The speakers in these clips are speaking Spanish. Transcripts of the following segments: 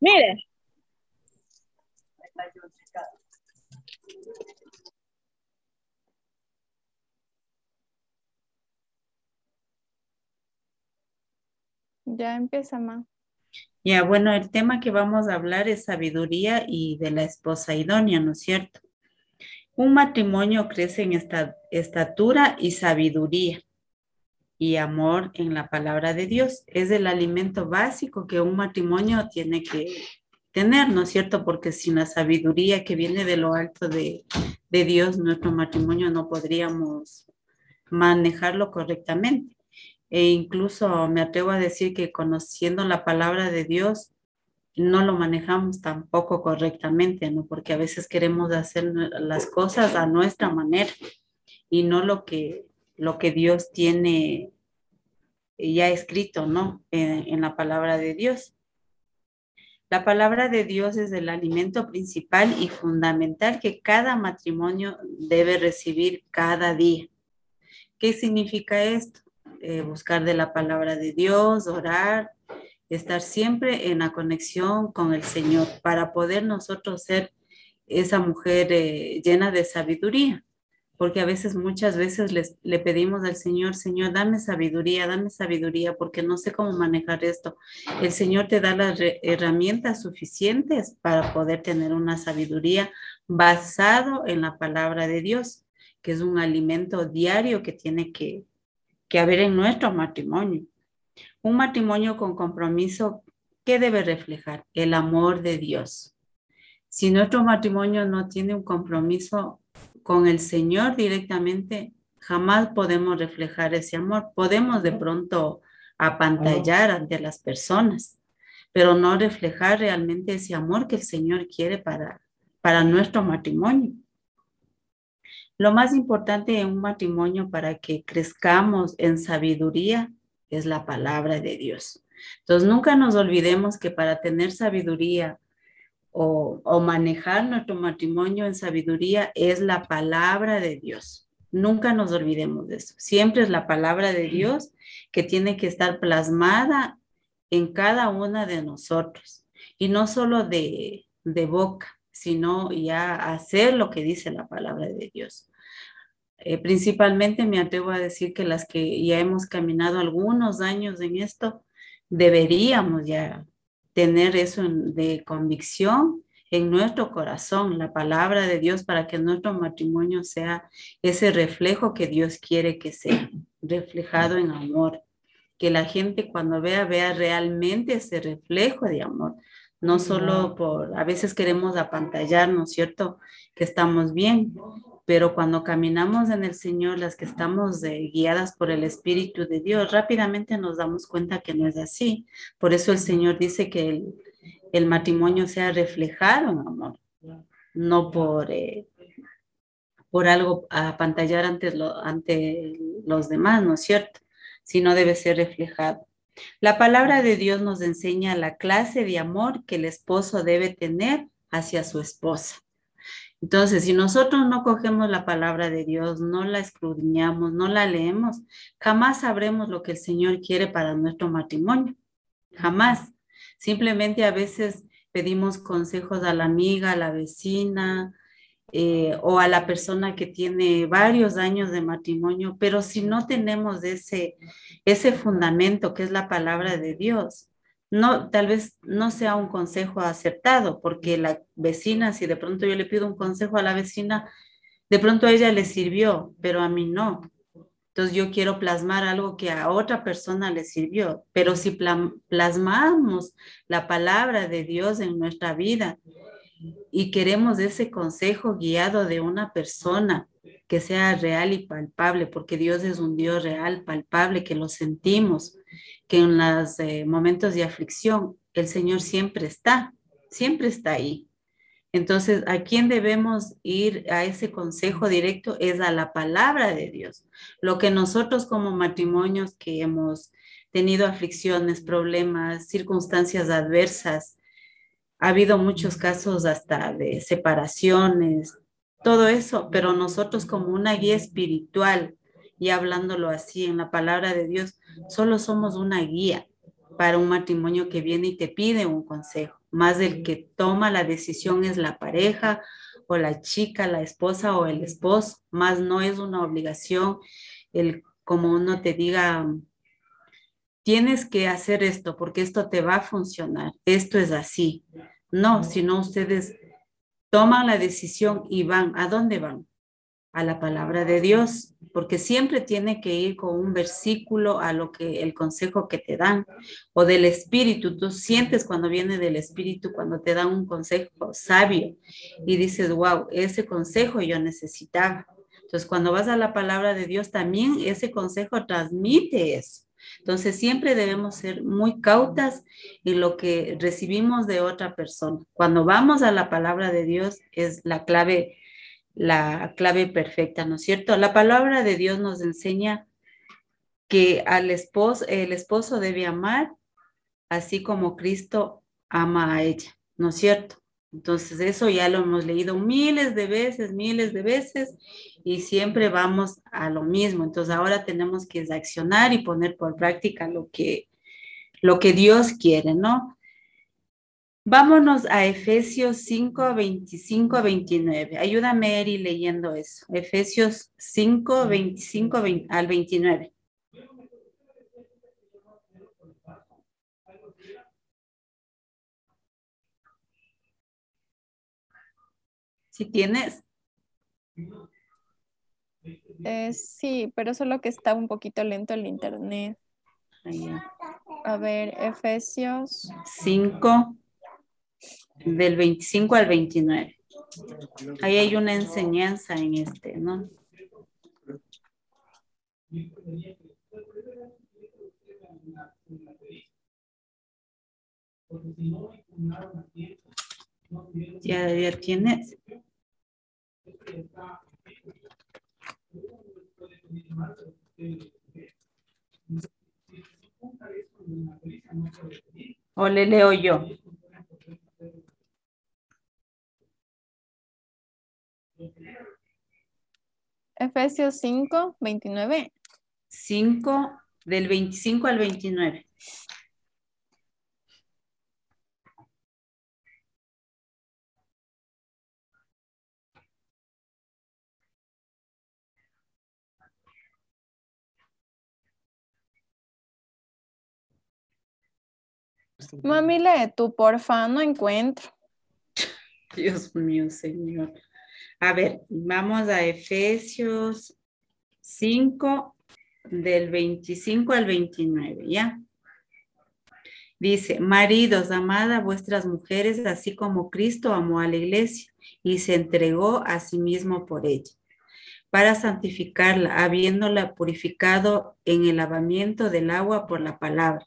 Mire. Ya empieza, ma. Ya, bueno, el tema que vamos a hablar es sabiduría y de la esposa idónea, ¿no es cierto? Un matrimonio crece en esta estatura y sabiduría y amor en la palabra de Dios. Es el alimento básico que un matrimonio tiene que tener, ¿no es cierto? Porque sin la sabiduría que viene de lo alto de, de Dios, nuestro matrimonio no podríamos manejarlo correctamente. E incluso me atrevo a decir que conociendo la palabra de Dios, no lo manejamos tampoco correctamente, ¿no? Porque a veces queremos hacer las cosas a nuestra manera y no lo que, lo que Dios tiene ya escrito, ¿no? En, la palabra de Dios. La palabra de Dios es el alimento principal y fundamental que cada matrimonio debe recibir cada día. ¿Qué significa esto? Eh, buscar de la palabra de Dios, orar, estar siempre en la conexión con el Señor para poder nosotros ser esa mujer eh, llena de sabiduría. Porque a veces, muchas veces le pedimos al Señor, Señor, dame sabiduría, dame sabiduría, porque no sé cómo manejar esto. El Señor te da las herramientas suficientes para poder tener una sabiduría basado en la palabra de Dios, que es un alimento diario que tiene que, que haber en nuestro matrimonio. Un matrimonio con compromiso, ¿qué debe reflejar? El amor de Dios. Si nuestro matrimonio no tiene un compromiso con el Señor directamente, jamás podemos reflejar ese amor. Podemos de pronto apantallar ante las personas, pero no reflejar realmente ese amor que el Señor quiere para, para nuestro matrimonio. Lo más importante en un matrimonio para que crezcamos en sabiduría es la palabra de Dios. Entonces, nunca nos olvidemos que para tener sabiduría o, manejar nuestro matrimonio en sabiduría es la palabra de Dios. Nunca nos olvidemos de eso. Siempre es la palabra de Dios que tiene que estar plasmada en cada una de nosotros. Y no solo de, de boca, sino ya hacer lo que dice la palabra de Dios. Eh, principalmente me atrevo a decir que las que ya hemos caminado algunos años en esto, deberíamos ya tener eso de convicción en nuestro corazón, la palabra de Dios, para que nuestro matrimonio sea ese reflejo que Dios quiere que sea, reflejado en amor. Que la gente cuando vea, vea realmente ese reflejo de amor no solo por, a veces queremos apantallar, ¿no es cierto? Que estamos bien, pero cuando caminamos en el Señor, las que estamos guiadas por el Espíritu de Dios, rápidamente nos damos cuenta que no es así. Por eso el Señor dice que el, matrimonio sea reflejado en amor, no por, eh, por algo apantallar ante, ante los demás, ¿no es cierto? Sino debe ser reflejado. La palabra de Dios nos enseña la clase de amor que el esposo debe tener hacia su esposa. Entonces, si nosotros no cogemos la palabra de Dios, no la escudriñamos, no la leemos, jamás sabremos lo que el Señor quiere para nuestro matrimonio. Jamás. Simplemente a veces pedimos consejos a la amiga, a la vecina, eh, o a la persona que tiene varios años de matrimonio, pero si no tenemos ese, ese fundamento que es la palabra de Dios, no, tal vez no sea un consejo aceptado, porque la vecina, si de pronto yo le pido un consejo a la vecina, de pronto a ella le sirvió, pero a mí no. Entonces yo quiero plasmar algo que a otra persona le sirvió, pero si plasmamos la palabra de Dios en nuestra vida, y queremos ese consejo guiado de una persona que sea real y palpable, porque Dios es un Dios real, palpable, que lo sentimos, que en los eh, momentos de aflicción el Señor siempre está, siempre está ahí. Entonces, ¿a quién debemos ir a ese consejo directo? Es a la palabra de Dios. Lo que nosotros como matrimonios que hemos tenido aflicciones, problemas, circunstancias adversas, ha habido muchos casos hasta de separaciones, todo eso, pero nosotros como una guía espiritual, y hablándolo así en la palabra de Dios, solo somos una guía. para un matrimonio que viene y te pide un consejo. Más del que toma la decisión es la pareja o la chica, la esposa o el esposo, más no es una obligación el como uno te diga, tienes que hacer esto porque esto te va a funcionar, esto es así. No, sino ustedes toman la decisión y van. ¿A dónde van? A la palabra de Dios, porque siempre tiene que ir con un versículo a lo que el consejo que te dan o del espíritu. Tú sientes cuando viene del espíritu, cuando te dan un consejo sabio y dices, wow, ese consejo yo necesitaba. Entonces, cuando vas a la palabra de Dios, también ese consejo transmite eso. Entonces, siempre debemos ser muy cautas en lo que recibimos de otra persona. Cuando vamos a la palabra de Dios es la clave, la clave perfecta, ¿no es cierto? La palabra de Dios nos enseña que al esposo, el esposo debe amar así como Cristo ama a ella, ¿no es cierto? Entonces, eso ya lo hemos leído miles de veces, miles de veces, y siempre vamos a lo mismo. Entonces, ahora tenemos que accionar y poner por práctica lo que, lo que Dios quiere, ¿no? Vámonos a Efesios 5, 25 29. Ayúdame, Eri, leyendo eso. Efesios 5, 25 al 29. Si tienes. Eh, sí, pero solo que está un poquito lento el internet. A ver, Efesios 5, del 25 al 29. Ahí hay una enseñanza en este, ¿no? Ya, ya tienes. O le leo yo. Efesios 5, 29. 5, del 25 al 29. Mami, lee tú, porfa, no encuentro. Dios mío, Señor. A ver, vamos a Efesios 5, del 25 al 29, ¿ya? Dice, maridos, amad a vuestras mujeres, así como Cristo amó a la iglesia y se entregó a sí mismo por ella, para santificarla, habiéndola purificado en el lavamiento del agua por la palabra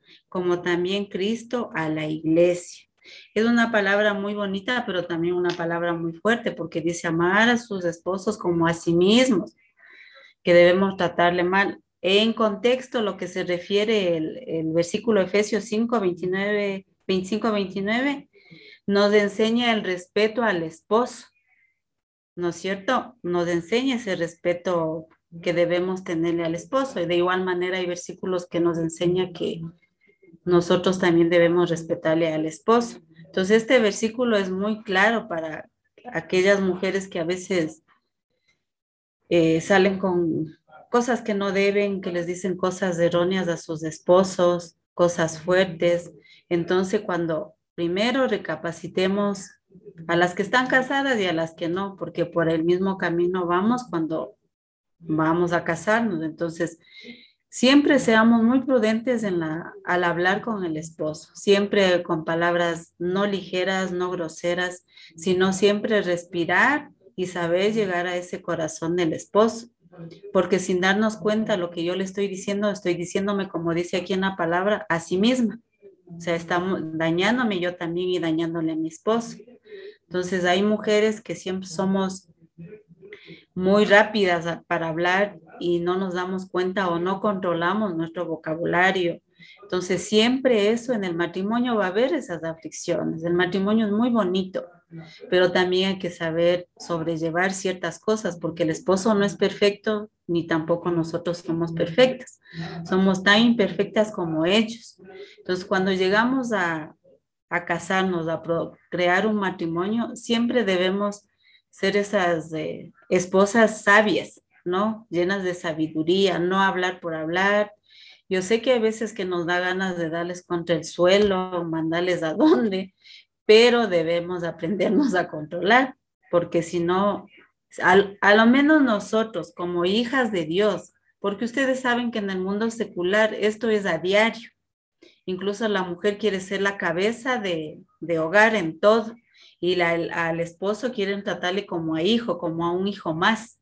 como también Cristo a la iglesia. Es una palabra muy bonita, pero también una palabra muy fuerte, porque dice amar a sus esposos como a sí mismos, que debemos tratarle mal. En contexto, lo que se refiere el, versículo Efesios 5, 29, 25, 29, nos enseña el respeto al esposo, ¿no es cierto? Nos enseña ese respeto que debemos tenerle al esposo. Y de igual manera hay versículos que nos enseña que nosotros también debemos respetarle al esposo. Entonces, este versículo es muy claro para aquellas mujeres que a veces eh, salen con cosas que no deben, que les dicen cosas erróneas a sus esposos, cosas fuertes. Entonces, cuando primero recapacitemos a las que están casadas y a las que no, porque por el mismo camino vamos cuando vamos a casarnos. Entonces, Siempre seamos muy prudentes al hablar con el esposo, siempre con palabras no ligeras, no groseras, sino siempre respirar y saber llegar a ese corazón del esposo. Porque sin darnos cuenta lo que yo le estoy diciendo, estoy diciéndome, como dice aquí en la palabra, a sí misma. O sea, estamos dañándome yo también y dañándole a mi esposo. Entonces hay mujeres que siempre somos muy rápidas para hablar y no nos damos cuenta o no controlamos nuestro vocabulario. Entonces siempre eso en el matrimonio va a haber esas aflicciones. El matrimonio es muy bonito, pero también hay que saber sobrellevar ciertas cosas porque el esposo no es perfecto ni tampoco nosotros somos perfectas. Somos tan imperfectas como ellos. Entonces cuando llegamos a, a casarnos, a crear un matrimonio, siempre debemos ser esas eh, esposas sabias, ¿no? Llenas de sabiduría, no hablar por hablar. Yo sé que hay veces que nos da ganas de darles contra el suelo, mandarles a dónde, pero debemos aprendernos a controlar, porque si no, a lo menos nosotros como hijas de Dios, porque ustedes saben que en el mundo secular esto es a diario. Incluso la mujer quiere ser la cabeza de, de hogar en todo y al esposo quieren tratarle como a hijo, como a un hijo más.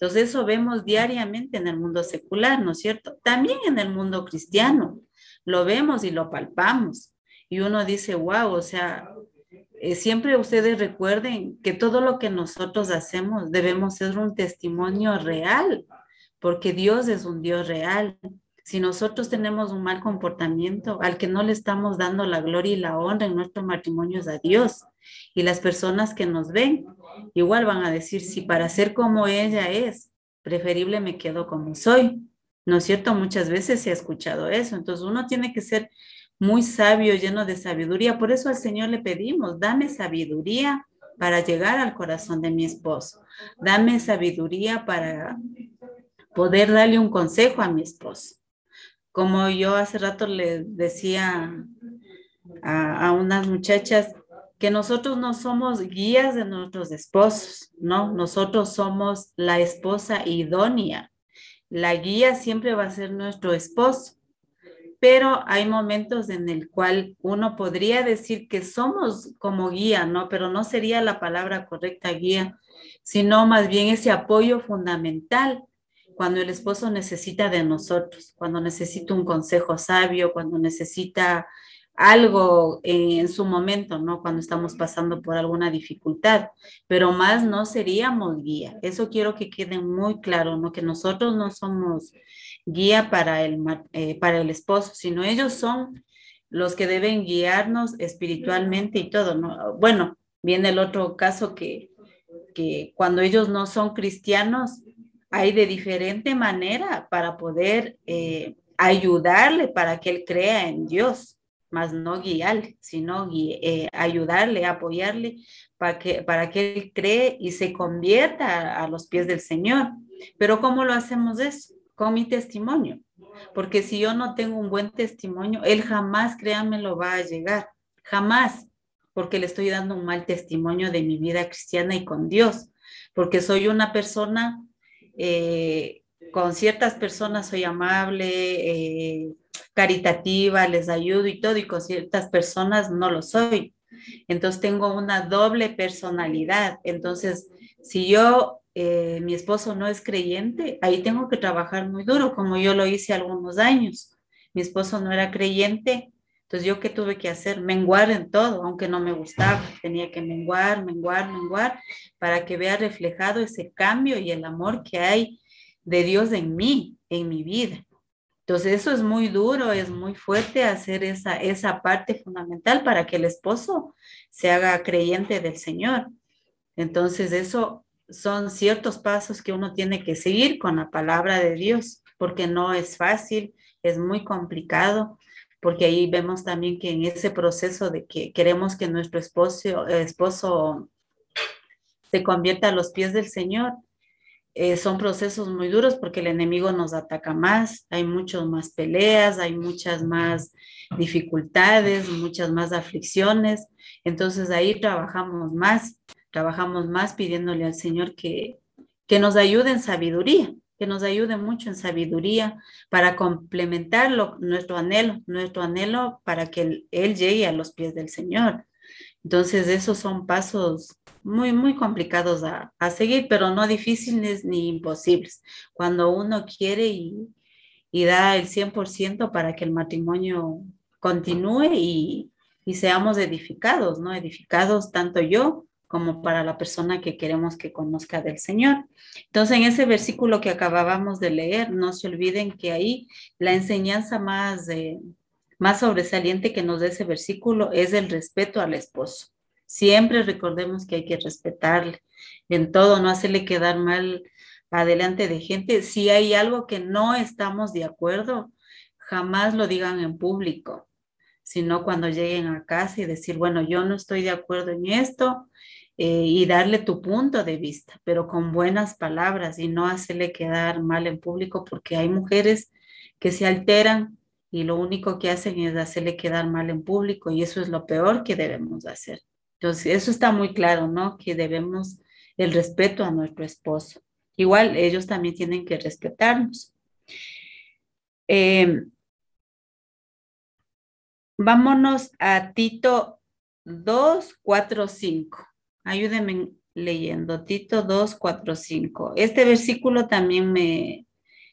Entonces eso vemos diariamente en el mundo secular, ¿no es cierto? También en el mundo cristiano. Lo vemos y lo palpamos. Y uno dice, wow, o sea, eh, siempre ustedes recuerden que todo lo que nosotros hacemos debemos ser un testimonio real, porque Dios es un Dios real. Si nosotros tenemos un mal comportamiento, al que no le estamos dando la gloria y la honra en nuestro matrimonio es a Dios. Y las personas que nos ven igual van a decir, si para ser como ella es, preferible me quedo como soy. ¿No es cierto? Muchas veces se ha escuchado eso. Entonces uno tiene que ser muy sabio, lleno de sabiduría. Por eso al Señor le pedimos, dame sabiduría para llegar al corazón de mi esposo. Dame sabiduría para poder darle un consejo a mi esposo. Como yo hace rato le decía a, unas muchachas, que nosotros no somos guías de nuestros esposos, ¿no? Nosotros somos la esposa idónea. La guía siempre va a ser nuestro esposo, pero hay momentos en el cual uno podría decir que somos como guía, ¿no? Pero no sería la palabra correcta guía, sino más bien ese apoyo fundamental cuando el esposo necesita de nosotros, cuando necesita un consejo sabio, cuando necesita algo en su momento, ¿no? Cuando estamos pasando por alguna dificultad, pero más no seríamos guía. Eso quiero que quede muy claro, ¿no? Que nosotros no somos guía para el, eh, para el esposo, sino ellos son los que deben guiarnos espiritualmente y todo, ¿no? Bueno, viene el otro caso que, que cuando ellos no son cristianos, hay de diferente manera para poder eh, ayudarle para que él crea en Dios, más no guiarle, sino eh, ayudarle, apoyarle para que, para que él cree y se convierta a, los pies del Señor. Pero ¿cómo lo hacemos eso? Con mi testimonio. Porque si yo no tengo un buen testimonio, él jamás, créanme, lo va a llegar. Jamás. Porque le estoy dando un mal testimonio de mi vida cristiana y con Dios. Porque soy una persona eh, con ciertas personas soy amable, eh, caritativa, les ayudo y todo, y con ciertas personas no lo soy. Entonces tengo una doble personalidad. Entonces, si yo, eh, mi esposo no es creyente, ahí tengo que trabajar muy duro, como yo lo hice algunos años. Mi esposo no era creyente, entonces yo qué tuve que hacer? Menguar en todo, aunque no me gustaba. Tenía que menguar, menguar, menguar, para que vea reflejado ese cambio y el amor que hay de Dios en mí, en mi vida. Entonces eso es muy duro, es muy fuerte hacer esa, esa parte fundamental para que el esposo se haga creyente del Señor. Entonces eso son ciertos pasos que uno tiene que seguir con la palabra de Dios, porque no es fácil, es muy complicado porque ahí vemos también que en ese proceso de que queremos que nuestro esposo, esposo se convierta a los pies del Señor, eh, son procesos muy duros porque el enemigo nos ataca más, hay muchas más peleas, hay muchas más dificultades, muchas más aflicciones. Entonces ahí trabajamos más, trabajamos más pidiéndole al Señor que, que nos ayude en sabiduría, que nos ayude mucho en sabiduría para complementar nuestro anhelo, nuestro anhelo para que él, llegue a los pies del Señor. Entonces, esos son pasos muy, muy complicados a, seguir, pero no difíciles ni imposibles. Cuando uno quiere y, y da el 100% para que el matrimonio continúe y, y seamos edificados, ¿no? Edificados tanto yo como para la persona que queremos que conozca del Señor. Entonces, en ese versículo que acabábamos de leer, no se olviden que ahí la enseñanza más, más sobresaliente que nos da ese versículo es el respeto al esposo. Siempre recordemos que hay que respetarle en todo, no hacerle quedar mal adelante de gente. Si hay algo que no estamos de acuerdo, jamás lo digan en público, sino cuando lleguen a casa y decir, bueno, yo no estoy de acuerdo en esto, eh, y darle tu punto de vista, pero con buenas palabras y no hacerle quedar mal en público, porque hay mujeres que se alteran y lo único que hacen es hacerle quedar mal en público y eso es lo peor que debemos hacer. Entonces, eso está muy claro, ¿no? Que debemos el respeto a nuestro esposo. Igual ellos también tienen que respetarnos. Em, vámonos a Tito 2, 4, 5. Ayúdenme leyendo. Tito 2, 4, 5. Este versículo también me,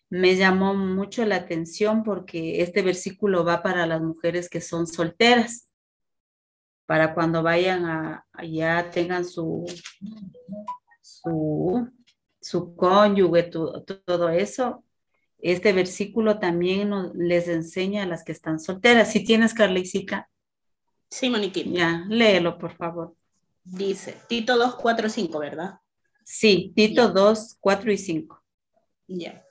me llamó mucho la atención porque este versículo va para las mujeres que son solteras, para cuando vayan a, ya tengan su, su, su cónyuge, todo eso. Este versículo también les enseña a las que están solteras. Si tienes, Carlicita. Sí, Moniquita. Ya, léelo, por favor. Dice, Tito 2, 4 y 5, ¿verdad? Sí, Tito 2, 4 y 5. Ya.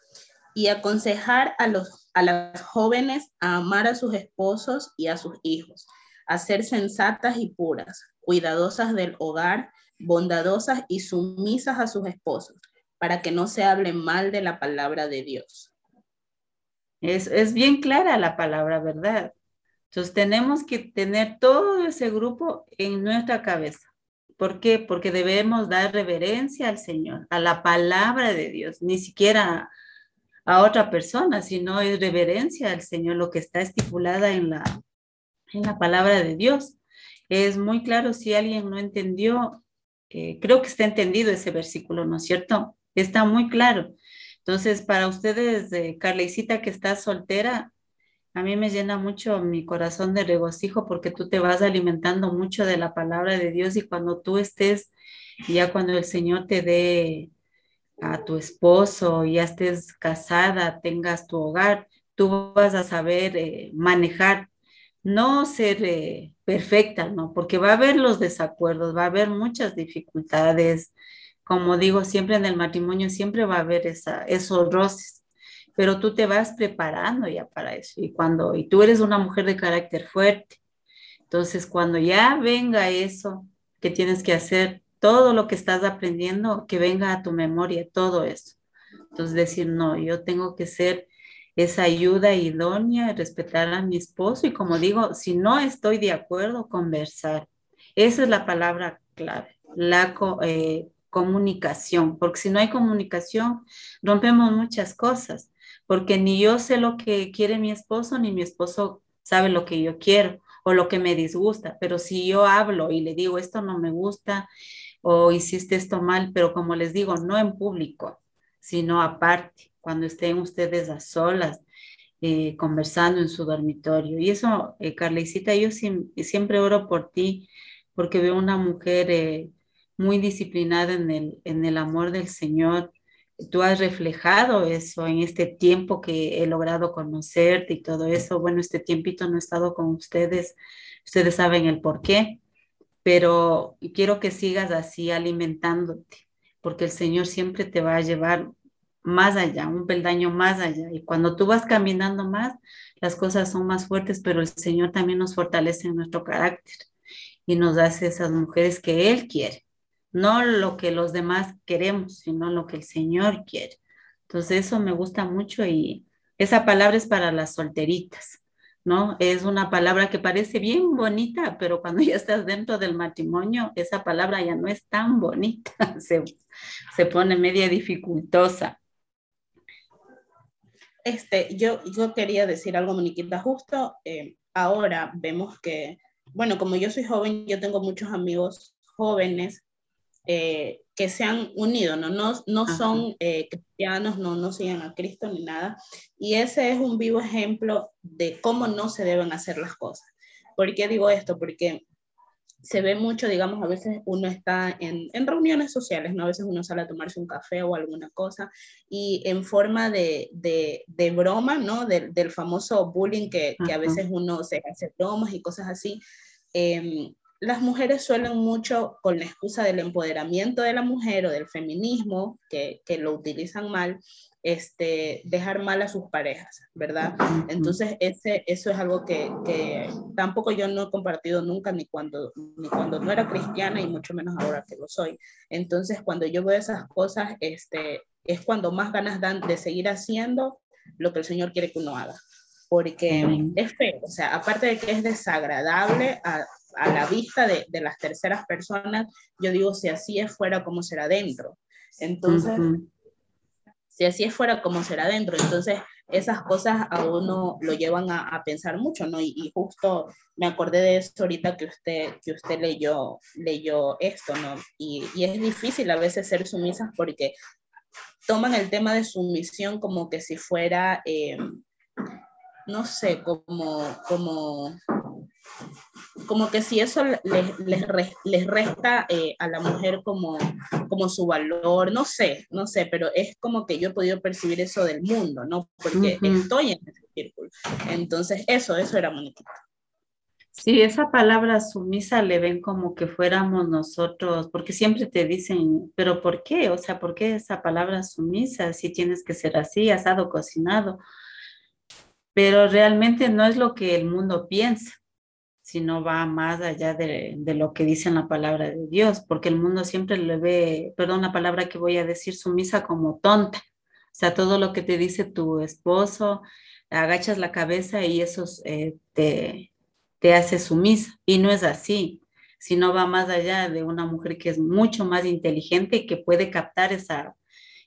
Y aconsejar a, los, a las jóvenes a amar a sus esposos y a sus hijos, a ser sensatas y puras, cuidadosas del hogar, bondadosas y sumisas a sus esposos, para que no se hable mal de la palabra de Dios. Es, es bien clara la palabra, ¿verdad? Entonces tenemos que tener todo ese grupo en nuestra cabeza. ¿Por qué? Porque debemos dar reverencia al Señor, a la palabra de Dios, ni siquiera a otra persona, sino es reverencia al Señor, lo que está estipulada en la, en la palabra de Dios. Es muy claro si alguien no entendió, eh, creo que está entendido ese versículo, ¿no es cierto? Está muy claro. Entonces, para ustedes, Carlecita, que está soltera, a mí me llena mucho mi corazón de regocijo porque tú te vas alimentando mucho de la palabra de Dios y cuando tú estés, ya cuando el Señor te dé a tu esposo, ya estés casada, tengas tu hogar, tú vas a saber eh, manejar, no ser eh, perfecta, ¿no? Porque va a haber los desacuerdos, va a haber muchas dificultades. Como digo, siempre en el matrimonio siempre va a haber esa, esos roces pero tú te vas preparando ya para eso. Y cuando, y tú eres una mujer de carácter fuerte, entonces cuando ya venga eso que tienes que hacer, todo lo que estás aprendiendo, que venga a tu memoria, todo eso. Entonces decir, no, yo tengo que ser esa ayuda idónea, respetar a mi esposo y como digo, si no estoy de acuerdo, conversar. Esa es la palabra clave, la eh, comunicación, porque si no hay comunicación, rompemos muchas cosas porque ni yo sé lo que quiere mi esposo, ni mi esposo sabe lo que yo quiero o lo que me disgusta, pero si yo hablo y le digo esto no me gusta o hiciste esto mal, pero como les digo, no en público, sino aparte, cuando estén ustedes a solas, eh, conversando en su dormitorio. Y eso, eh, yo siempre oro por ti, porque veo una mujer eh, muy disciplinada en el, en el amor del Señor, tú has reflejado eso en este tiempo que he logrado conocerte y todo eso. Bueno, este tiempito no he estado con ustedes, ustedes saben el por qué, pero quiero que sigas así alimentándote, porque el Señor siempre te va a llevar más allá, un peldaño más allá. Y cuando tú vas caminando más, las cosas son más fuertes, pero el Señor también nos fortalece en nuestro carácter y nos hace esas mujeres que Él quiere no lo que los demás queremos, sino lo que el Señor quiere. Entonces eso me gusta mucho y esa palabra es para las solteritas, ¿no? Es una palabra que parece bien bonita, pero cuando ya estás dentro del matrimonio, esa palabra ya no es tan bonita, se, se pone media dificultosa. Este, yo, yo quería decir algo, Moniquita, justo eh, ahora vemos que, bueno, como yo soy joven, yo tengo muchos amigos jóvenes eh, que se han unido, no, no, no son eh, cristianos, no, no siguen a Cristo ni nada. Y ese es un vivo ejemplo de cómo no se deben hacer las cosas. ¿Por qué digo esto? Porque se ve mucho, digamos, a veces uno está en, en, reuniones sociales, ¿no? A veces uno sale a tomarse un café o alguna cosa y en forma de, de, de broma, ¿no? del famoso bullying que, que, a veces uno se hace bromas y cosas así. Eh, las mujeres suelen mucho, con la excusa del empoderamiento de la mujer o del feminismo, que, que lo utilizan mal, este, dejar mal a sus parejas, ¿verdad? Entonces, ese, eso es algo que, que, tampoco yo no he compartido nunca, ni cuando, ni cuando no era cristiana y mucho menos ahora que lo soy. Entonces, cuando yo veo esas cosas, este, es cuando más ganas dan de seguir haciendo lo que el Señor quiere que uno haga. Porque es feo, o sea, aparte de que es desagradable a, a la vista de, de, las terceras personas, yo digo, si así es fuera, ¿cómo será dentro? Entonces, si así es fuera, ¿cómo será dentro? Entonces, esas cosas a uno lo llevan a, pensar mucho, ¿no? Y, justo me acordé de esto ahorita que usted, que usted leyó, leyó esto, ¿no? Y, y es difícil a veces ser sumisas porque toman el tema de sumisión como que si fuera, eh, no sé, como, como como que si eso les, les, les resta eh, a la mujer como, como su valor, no sé, no sé, pero es como que yo he podido percibir eso del mundo, ¿no? Porque uh -huh. estoy en ese círculo. Entonces, eso, eso era bonito. Sí, esa palabra sumisa le ven como que fuéramos nosotros, porque siempre te dicen, pero ¿por qué? O sea, ¿por qué esa palabra sumisa si tienes que ser así, asado, cocinado? Pero realmente no es lo que el mundo piensa sino va más allá de, lo que dice en la palabra de Dios, porque el mundo siempre le ve, perdón la palabra que voy a decir, sumisa como tonta. O sea, todo lo que te dice tu esposo, agachas la cabeza y eso eh, te, te hace sumisa. Y no es así, sino va más allá de una mujer que es mucho más inteligente y que puede captar esa,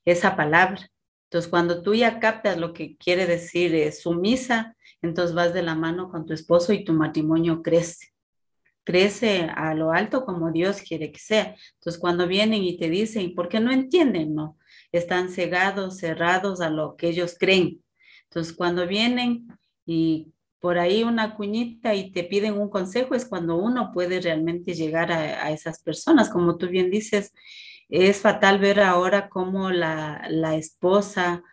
esa palabra. Entonces, cuando tú ya captas lo que quiere decir eh, sumisa, entonces vas de la mano con tu esposo y tu matrimonio crece. Crece a lo alto como Dios quiere que sea. Entonces cuando vienen y te dicen, ¿por qué no entienden? No, están cegados, cerrados a lo que ellos creen. Entonces cuando vienen y por ahí una cuñita y te piden un consejo es cuando uno puede realmente llegar a, a esas personas. Como tú bien dices, es fatal ver ahora cómo la, la esposa,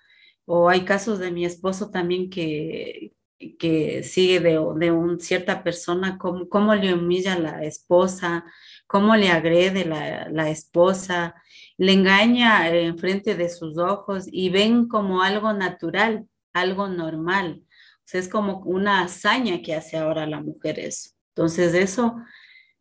o hay casos de mi esposo también que, que sigue de, de una cierta persona, cómo, cómo, le humilla la esposa, cómo le agrede la, la esposa, le engaña en frente de sus ojos y ven como algo natural, algo normal. O es como una hazaña que hace ahora la mujer eso. Entonces eso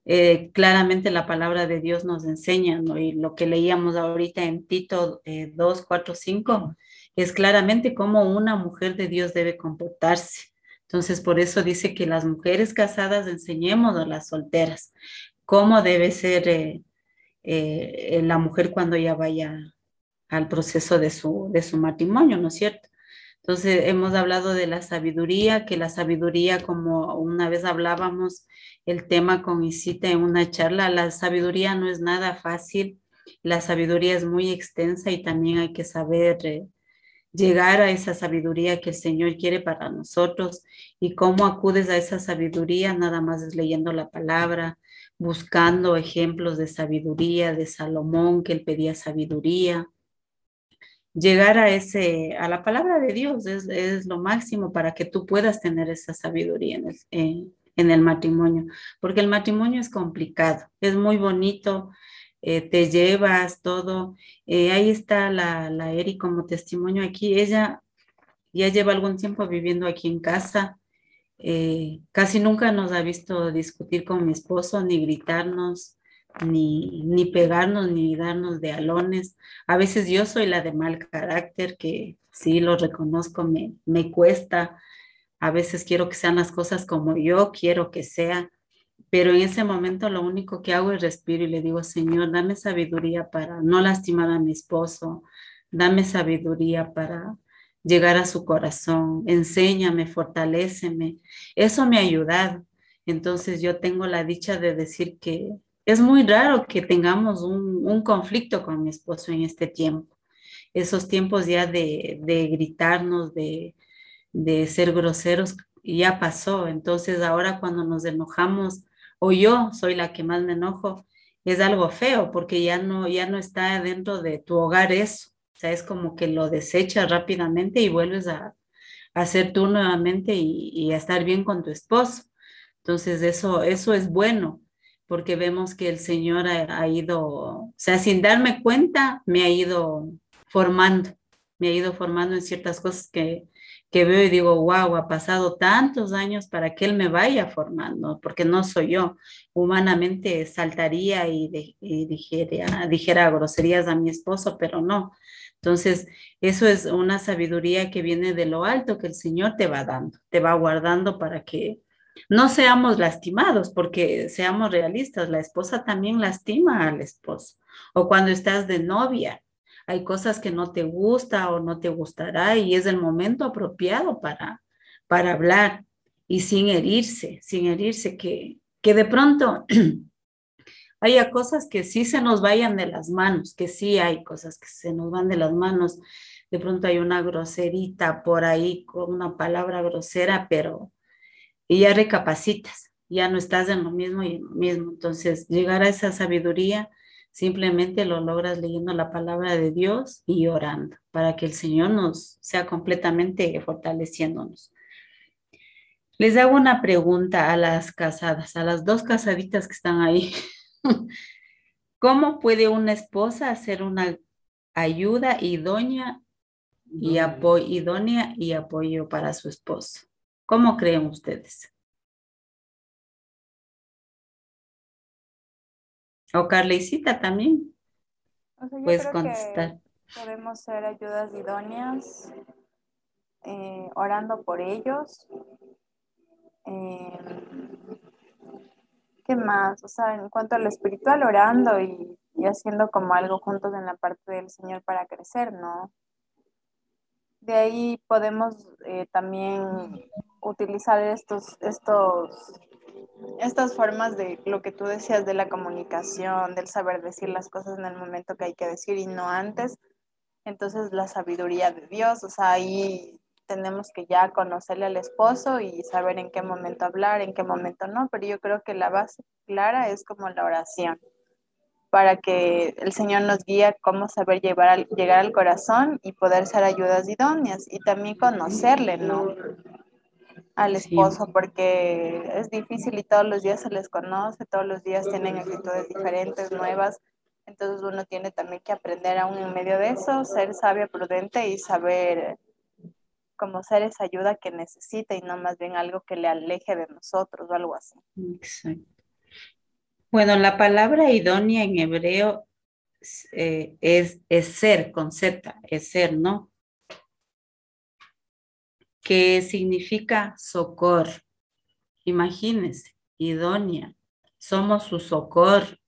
eh, claramente la palabra de Dios nos enseña, ¿no? Y lo que leíamos ahorita en Tito eh, 2, 4, 5 es claramente cómo una mujer de Dios debe comportarse. Entonces, por eso dice que las mujeres casadas enseñemos a las solteras cómo debe ser eh, eh, la mujer cuando ya vaya al proceso de su, de su matrimonio, ¿no es cierto? Entonces, hemos hablado de la sabiduría, que la sabiduría, como una vez hablábamos el tema con Isita en una charla, la sabiduría no es nada fácil, la sabiduría es muy extensa y también hay que saber eh, llegar a esa sabiduría que el Señor quiere para nosotros y cómo acudes a esa sabiduría, nada más es leyendo la palabra, buscando ejemplos de sabiduría de Salomón, que él pedía sabiduría. Llegar a ese, a la palabra de Dios es, lo máximo para que tú puedas tener esa sabiduría en el, el matrimonio, porque el matrimonio es complicado, es muy bonito, eh, te llevas todo. Eh, ahí está la, la Eri como testimonio aquí. Ella ya lleva algún tiempo viviendo aquí en casa. Eh, casi nunca nos ha visto discutir con mi esposo, ni gritarnos, ni, ni pegarnos, ni darnos de alones. A veces yo soy la de mal carácter, que sí lo reconozco, me, me cuesta. A veces quiero que sean las cosas como yo quiero que sean pero en ese momento lo único que hago es respiro y le digo, Señor, dame sabiduría para no lastimar a mi esposo, dame sabiduría para llegar a su corazón, enséñame, fortaléceme. Eso me ha ayudado. Entonces yo tengo la dicha de decir que es muy raro que tengamos un, conflicto con mi esposo en este tiempo. Esos tiempos ya de, gritarnos, de, de ser groseros, ya pasó. Entonces ahora cuando nos enojamos, o yo soy la que más me enojo, es algo feo porque ya no, ya no está dentro de tu hogar eso. O sea, es como que lo desechas rápidamente y vuelves a, hacer tú nuevamente y, a estar bien con tu esposo. Entonces eso, eso es bueno porque vemos que el Señor ha, ido, o sea, sin darme cuenta, me ha ido formando, me ha ido formando en ciertas cosas que, que veo y digo, wow, ha pasado tantos años para que Él me vaya formando, porque no soy yo. Humanamente saltaría y, dijera, dijera groserías a mi esposo, pero no. Entonces, eso es una sabiduría que viene de lo alto que el Señor te va dando, te va guardando para que no seamos lastimados, porque seamos realistas, la esposa también lastima al esposo. O cuando estás de novia, hay cosas que no te gusta o no te gustará y es el momento apropiado para, para hablar y sin herirse, sin herirse, que, que de pronto haya cosas que sí se nos vayan de las manos, que sí hay cosas que se nos van de las manos. De pronto hay una groserita por ahí con una palabra grosera, pero ya recapacitas, ya no estás en lo mismo y en lo mismo. Entonces, llegar a esa sabiduría simplemente lo logras leyendo la palabra de Dios y orando para que el Señor nos sea completamente fortaleciéndonos. Les hago una pregunta a las casadas, a las dos casaditas que están ahí. ¿Cómo puede una esposa hacer una ayuda idónea y apoyo, idónea y apoyo para su esposo? ¿Cómo creen ustedes? O Carlisita también. Puedes contestar. podemos ser ayudas idóneas, eh, orando por ellos. Eh, ¿Qué más? O sea, en cuanto a lo espiritual, orando y, haciendo como algo juntos en la parte del Señor para crecer, ¿no? De ahí podemos eh, también utilizar estos, estos, estas formas de lo que tú decías de la comunicación, del saber decir las cosas en el momento que hay que decir y no antes. Entonces la sabiduría de Dios, o sea, ahí tenemos que ya conocerle al esposo y saber en qué momento hablar, en qué momento no, pero yo creo que la base clara es como la oración, para que el Señor nos guíe cómo saber llevar llegar al corazón y poder ser ayudas idóneas y también conocerle, ¿no? Al esposo, porque es difícil y todos los días se les conoce, todos los días tienen actitudes diferentes, nuevas. Entonces uno tiene también que aprender aún en medio de eso, ser sabio, prudente y saber como ser esa ayuda que necesita y no más bien algo que le aleje de nosotros o algo así. Exacto. Bueno, la palabra idónea en hebreo eh, es, es, ser con Z, es ser, ¿no? Que significa socor. Imagínense, idónea. Somos su socor.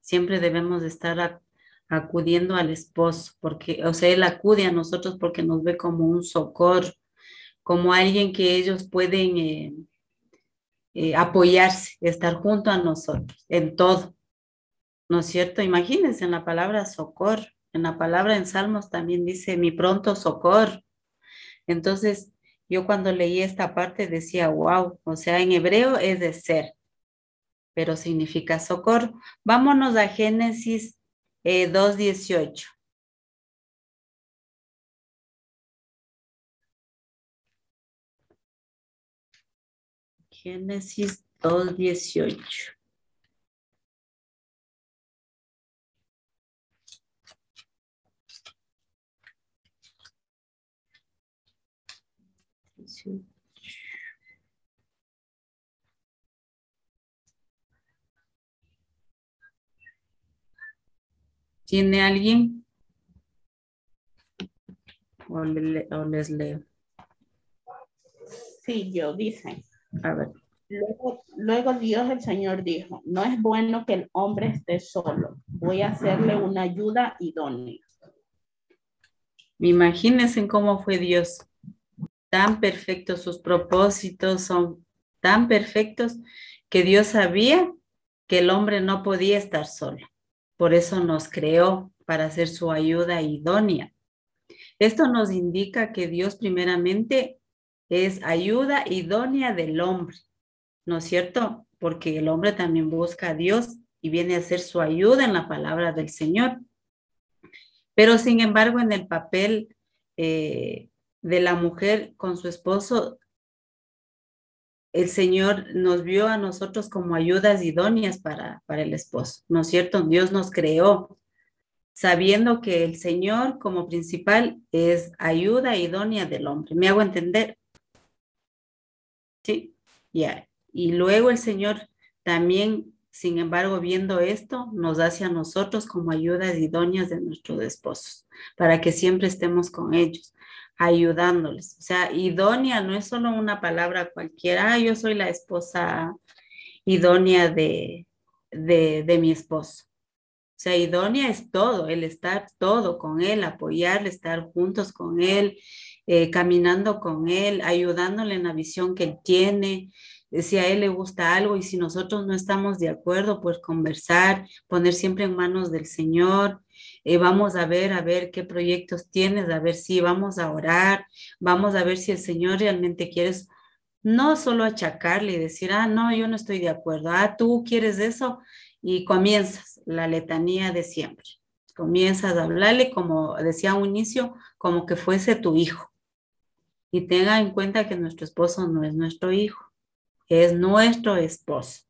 Siempre debemos estar acudiendo al esposo, porque, o sea, él acude a nosotros porque nos ve como un socor, como alguien que ellos pueden eh, eh, apoyarse, estar junto a nosotros en todo. ¿No es cierto? Imagínense en la palabra socor, en la palabra en Salmos también dice mi pronto socor. Entonces, yo cuando leí esta parte decía, wow, o sea, en hebreo es de ser, pero significa socor. Vámonos a Génesis eh, 2.18. Génesis 2.18. ¿Tiene alguien? O, les leo. Sí, yo dice. A ver. Luego, Dios el Señor dijo, no es bueno que el hombre esté solo, voy a hacerle una ayuda idónea. Imagínense cómo fue Dios. Tan perfectos sus propósitos, son tan perfectos que Dios sabía que el hombre no podía estar solo. Por eso nos creó para hacer su ayuda idónea. Esto nos indica que Dios primeramente es ayuda idónea del hombre, ¿no es cierto? Porque el hombre también busca a Dios y viene a hacer su ayuda en la palabra del Señor. Pero sin embargo, en el papel eh, de la mujer con su esposo, el Señor nos vio a nosotros como ayudas idóneas para, para el esposo, ¿no es cierto? Dios nos creó sabiendo que el Señor como principal es ayuda idónea del hombre. ¿Me hago entender? Sí, ya. Y luego el Señor también, sin embargo, viendo esto, nos hace a nosotros como ayudas idóneas de nuestros esposos, para que siempre estemos con ellos, ayudándoles. O sea, idónea no es solo una palabra cualquiera, ah, yo soy la esposa idónea de, de, de mi esposo. O sea, idónea es todo, el estar todo con él, apoyarle, estar juntos con él, eh, caminando con él, ayudándole en la visión que él tiene, si a él le gusta algo y si nosotros no estamos de acuerdo, pues conversar, poner siempre en manos del Señor. Eh, vamos a ver, a ver qué proyectos tienes, a ver si vamos a orar, vamos a ver si el Señor realmente quiere, no solo achacarle y decir, ah, no, yo no estoy de acuerdo, ah, tú quieres eso y comienzas la letanía de siempre. Comienzas a hablarle, como decía un inicio, como que fuese tu hijo y tenga en cuenta que nuestro esposo no es nuestro hijo, es nuestro esposo.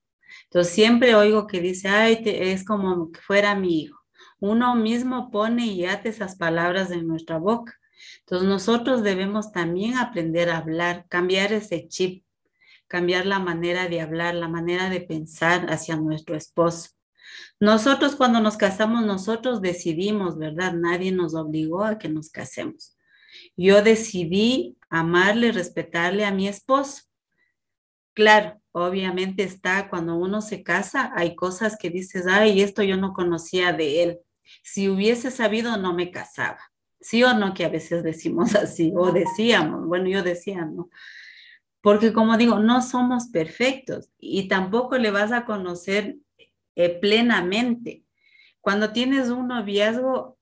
Entonces siempre oigo que dice, ay, es como que fuera mi hijo. Uno mismo pone y ate esas palabras en nuestra boca. Entonces nosotros debemos también aprender a hablar, cambiar ese chip, cambiar la manera de hablar, la manera de pensar hacia nuestro esposo. Nosotros cuando nos casamos, nosotros decidimos, ¿verdad? Nadie nos obligó a que nos casemos. Yo decidí amarle, respetarle a mi esposo. Claro, obviamente está cuando uno se casa, hay cosas que dices, ay, esto yo no conocía de él. Si hubiese sabido, no me casaba. ¿Sí o no? Que a veces decimos así, o decíamos, bueno, yo decía, ¿no? Porque como digo, no somos perfectos y tampoco le vas a conocer eh, plenamente. Cuando tienes un noviazgo,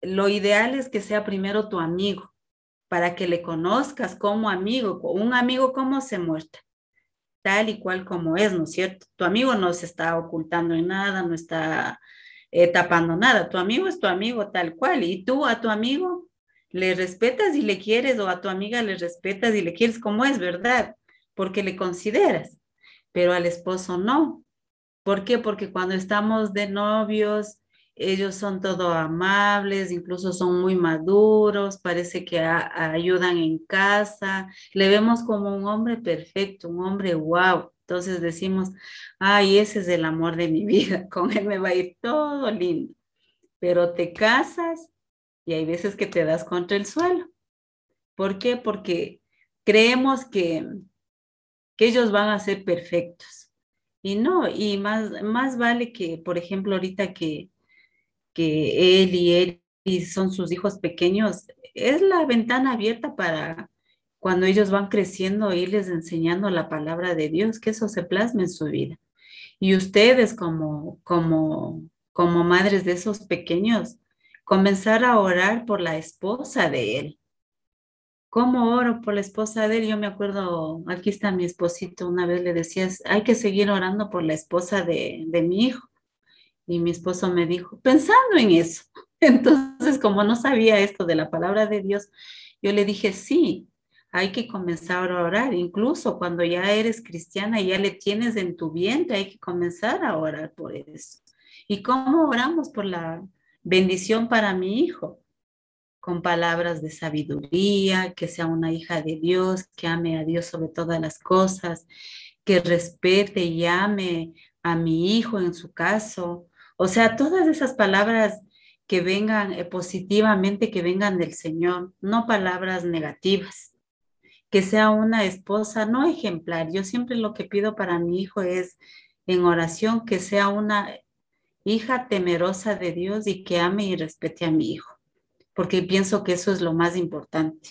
lo ideal es que sea primero tu amigo para que le conozcas como amigo, un amigo como se muestra, tal y cual como es, ¿no es cierto? Tu amigo no se está ocultando en nada, no está eh, tapando nada, tu amigo es tu amigo tal cual, y tú a tu amigo le respetas y le quieres, o a tu amiga le respetas y le quieres como es, ¿verdad? Porque le consideras, pero al esposo no. ¿Por qué? Porque cuando estamos de novios, ellos son todo amables, incluso son muy maduros, parece que ayudan en casa, le vemos como un hombre perfecto, un hombre wow. Entonces decimos, ay, ese es el amor de mi vida, con él me va a ir todo lindo. Pero te casas y hay veces que te das contra el suelo. ¿Por qué? Porque creemos que, que ellos van a ser perfectos. Y no, y más, más vale que, por ejemplo, ahorita que, que él y él y son sus hijos pequeños, es la ventana abierta para cuando ellos van creciendo, irles enseñando la palabra de Dios, que eso se plasme en su vida. Y ustedes como, como, como madres de esos pequeños, comenzar a orar por la esposa de él. ¿Cómo oro por la esposa de él? Yo me acuerdo, aquí está mi esposito, una vez le decías, hay que seguir orando por la esposa de, de mi hijo. Y mi esposo me dijo, pensando en eso. Entonces, como no sabía esto de la palabra de Dios, yo le dije, sí, hay que comenzar a orar. Incluso cuando ya eres cristiana y ya le tienes en tu vientre, hay que comenzar a orar por eso. ¿Y cómo oramos por la bendición para mi hijo? Con palabras de sabiduría, que sea una hija de Dios, que ame a Dios sobre todas las cosas, que respete y ame a mi hijo en su caso, o sea, todas esas palabras que vengan eh, positivamente, que vengan del Señor, no palabras negativas. Que sea una esposa no ejemplar. Yo siempre lo que pido para mi hijo es en oración que sea una hija temerosa de Dios y que ame y respete a mi hijo, porque pienso que eso es lo más importante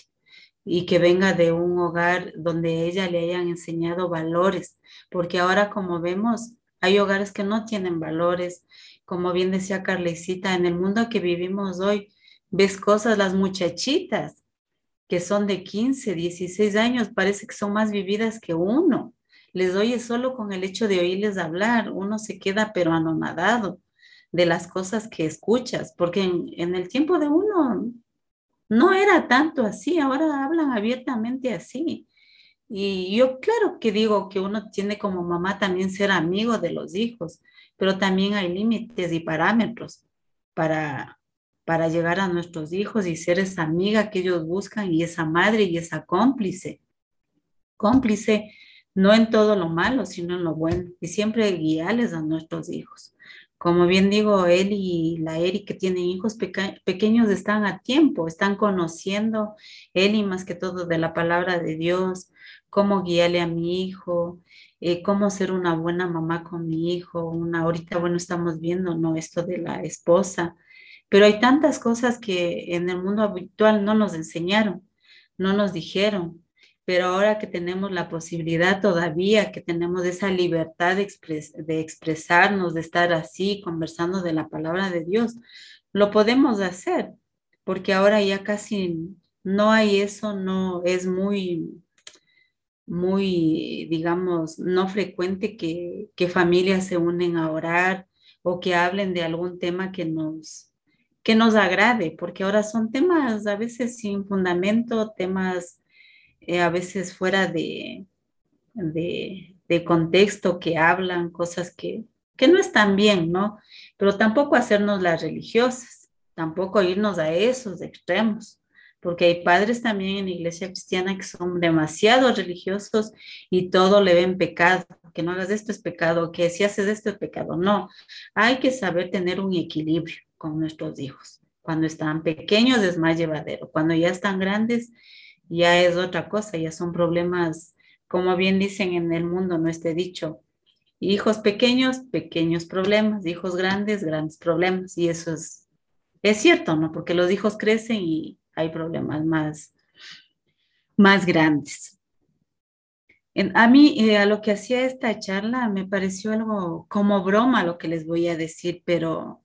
y que venga de un hogar donde ella le hayan enseñado valores, porque ahora como vemos Hay hogares que no tienen valores. Como bien decía Carlecita, en el mundo que vivimos hoy, ves cosas, las muchachitas que son de 15, 16 años, parece que son más vividas que uno. Les oye solo con el hecho de oírles hablar, uno se queda pero anonadado de las cosas que escuchas, porque en, en el tiempo de uno no era tanto así, ahora hablan abiertamente así. Y yo claro que digo que uno tiene como mamá también ser amigo de los hijos, pero también hay límites y parámetros para, para llegar a nuestros hijos y ser esa amiga que ellos buscan y esa madre y esa cómplice. Cómplice no en todo lo malo, sino en lo bueno y siempre guiarles a nuestros hijos. Como bien digo, él y la Eri que tienen hijos pequeños están a tiempo, están conociendo, él y más que todo de la palabra de Dios, cómo guiarle a mi hijo, eh, cómo ser una buena mamá con mi hijo. Una, ahorita, bueno, estamos viendo, ¿no? Esto de la esposa, pero hay tantas cosas que en el mundo habitual no nos enseñaron, no nos dijeron. Pero ahora que tenemos la posibilidad todavía, que tenemos esa libertad de, de, expresarnos, de estar así, conversando de la palabra de Dios, lo podemos hacer, porque ahora ya casi no hay eso, no es muy, muy, digamos, no frecuente que, que familias se unen a orar o que hablen de algún tema que nos, que nos agrade, porque ahora son temas a veces sin fundamento, temas eh, a veces fuera de, de, contexto, que hablan cosas que, que no están bien, ¿no? Pero tampoco hacernos las religiosas, tampoco irnos a esos extremos, porque hay padres también en la iglesia cristiana que son demasiado religiosos y todo le ven pecado, que no hagas esto es pecado, que si haces esto es pecado. No, hay que saber tener un equilibrio con nuestros hijos. Cuando están pequeños es más llevadero, cuando ya están grandes ya es otra cosa, ya son problemas, como bien dicen en el mundo, no esté dicho, hijos pequeños, pequeños problemas, hijos grandes, grandes problemas, y eso es, es cierto, ¿no? Porque los hijos crecen y hay problemas más, más grandes. a mí, eh, a lo que hacía esta charla, me pareció algo como broma lo que les voy a decir, pero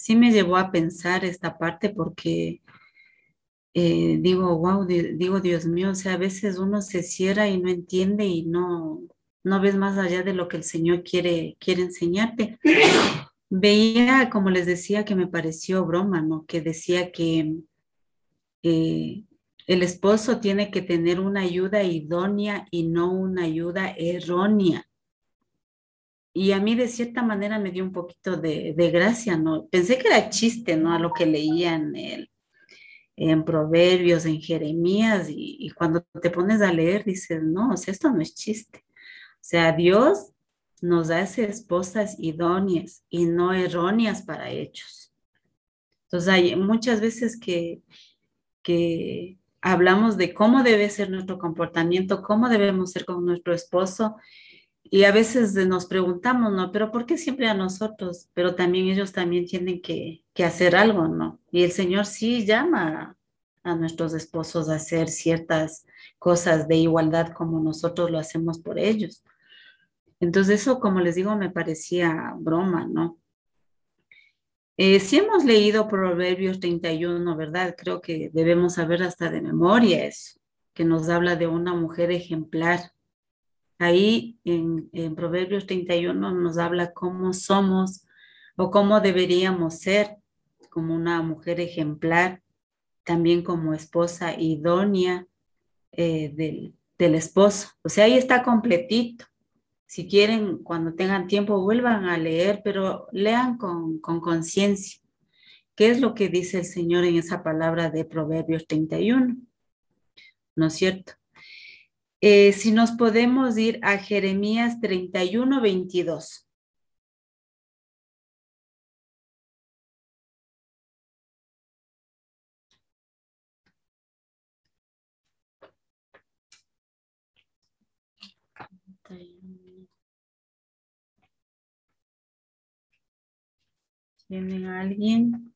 sí me llevó a pensar esta parte porque eh, digo, wow, digo, Dios mío, o sea, a veces uno se cierra y no entiende y no, no ves más allá de lo que el Señor quiere, quiere enseñarte. Veía, como les decía, que me pareció broma, ¿no? Que decía que eh, el esposo tiene que tener una ayuda idónea y no una ayuda errónea. Y a mí de cierta manera me dio un poquito de, de gracia, ¿no? Pensé que era chiste, ¿no? A lo que leía en en Proverbios, en Jeremías, y, cuando te pones a leer dices, no, o sea, esto no es chiste. O sea, Dios nos hace esposas idóneas y no erróneas para ellos. Entonces hay muchas veces que, que hablamos de cómo debe ser nuestro comportamiento, cómo debemos ser con nuestro esposo, y a veces nos preguntamos, ¿no? Pero ¿por qué siempre a nosotros? Pero también ellos también tienen que, hacer algo, ¿no? Y el Señor sí llama a, nuestros esposos a hacer ciertas cosas de igualdad como nosotros lo hacemos por ellos. Entonces eso, como les digo, me parecía broma, ¿no? Eh, si hemos leído Proverbios 31, ¿verdad? Creo que debemos saber hasta de memoria eso, que nos habla de una mujer ejemplar Ahí en, Proverbios 31 nos habla cómo somos o cómo deberíamos ser como una mujer ejemplar, también como esposa idónea eh, del, esposo. O sea, ahí está completito. Si quieren, cuando tengan tiempo, vuelvan a leer, pero lean con conciencia. ¿Qué es lo que dice el Señor en esa palabra de Proverbios 31? ¿No es cierto? Eh, si nos podemos ir a Jeremías 31, 22. ¿Tienen alguien?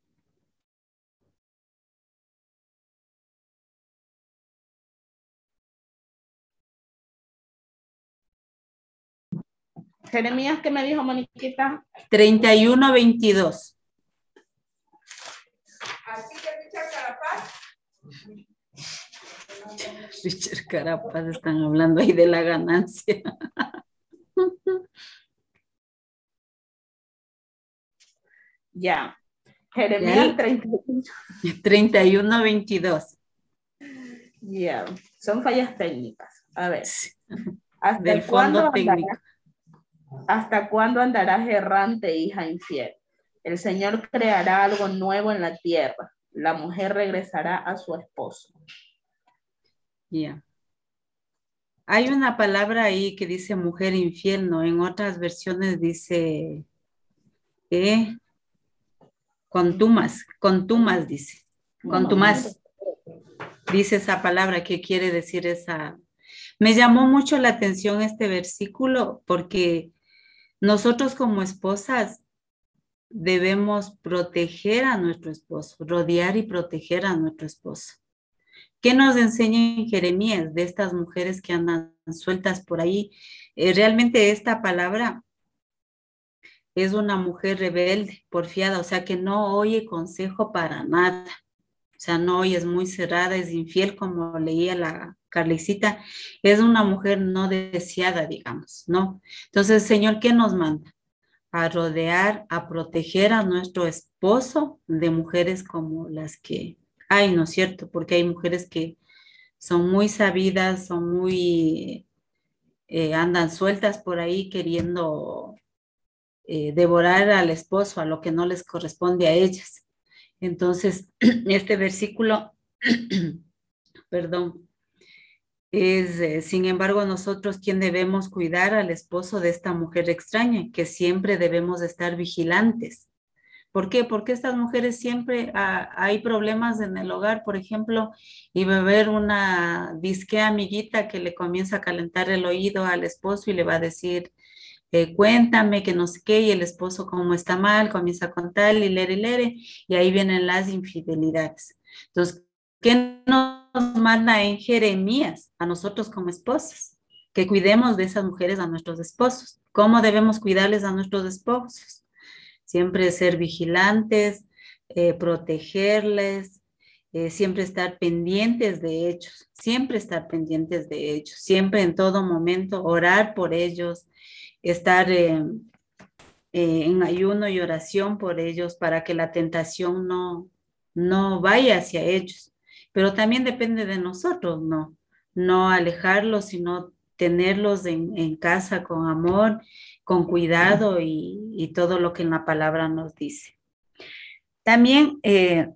Jeremías, ¿qué me dijo Moniquita? 31, 22. Así que Richard Carapaz. Richard Carapaz están hablando ahí de la ganancia. Ya. Jeremías 31. 31, 22. Ya. Son fallas técnicas. A ver. ¿Hasta Del fondo cuándo técnico. andarás- ¿Hasta cuándo andarás errante, hija infiel? El Señor creará algo nuevo en la tierra. La mujer regresará a su esposo. Ya. Hay una palabra ahí que dice mujer infiel, ¿no? En otras versiones dice eh, contumas, contumas dice. Contumaz. Dice esa palabra que quiere decir esa. Me llamó mucho la atención este versículo porque nosotros como esposas debemos proteger a nuestro esposo, rodear y proteger a nuestro esposo. ¿Qué nos enseña en Jeremías de estas mujeres que andan sueltas por ahí? Eh, realmente esta palabra es una mujer rebelde, porfiada, o sea que no oye consejo para nada. O sea, no oye, es muy cerrada, es infiel, como leía la Carlicita. Es una mujer no deseada, digamos, ¿no? Entonces, Señor, ¿qué nos manda? A rodear, a proteger a nuestro esposo de mujeres como las que hay, ¿no es cierto? Porque hay mujeres que son muy sabidas, son muy, eh, andan sueltas por ahí queriendo eh, devorar al esposo, a lo que no les corresponde a ellas. Entonces, este versículo, perdón, es, eh, sin embargo, nosotros quien debemos cuidar al esposo de esta mujer extraña, que siempre debemos estar vigilantes. ¿Por qué? Porque estas mujeres siempre ah, hay problemas en el hogar, por ejemplo, y haber una disque amiguita que le comienza a calentar el oído al esposo y le va a decir, eh, cuéntame que no sé qué, y el esposo como está mal, comienza a contar y leer y leer, y ahí vienen las infidelidades. Entonces, ¿qué nos manda en Jeremías a nosotros como esposas? Que cuidemos de esas mujeres a nuestros esposos. ¿Cómo debemos cuidarles a nuestros esposos? Siempre ser vigilantes, eh, protegerles, eh, siempre estar pendientes de ellos, siempre estar pendientes de ellos, siempre en todo momento orar por ellos, estar eh, en ayuno y oración por ellos para que la tentación no, no vaya hacia ellos. Pero también depende de nosotros, ¿no? No alejarlos, sino tenerlos en, en casa con amor, con cuidado y, y, todo lo que la palabra nos dice. También eh,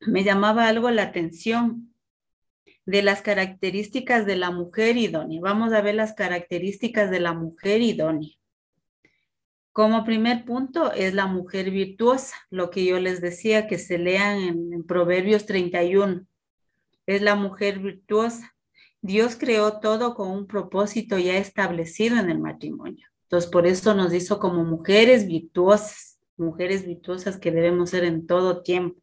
me llamaba algo la atención de las características de la mujer idónea. Vamos a ver las características de la mujer idónea. Como primer punto es la mujer virtuosa, lo que yo les decía que se lean en, en Proverbios 31. Es la mujer virtuosa. Dios creó todo con un propósito ya establecido en el matrimonio. Entonces, por eso nos hizo como mujeres virtuosas, mujeres virtuosas que debemos ser en todo tiempo.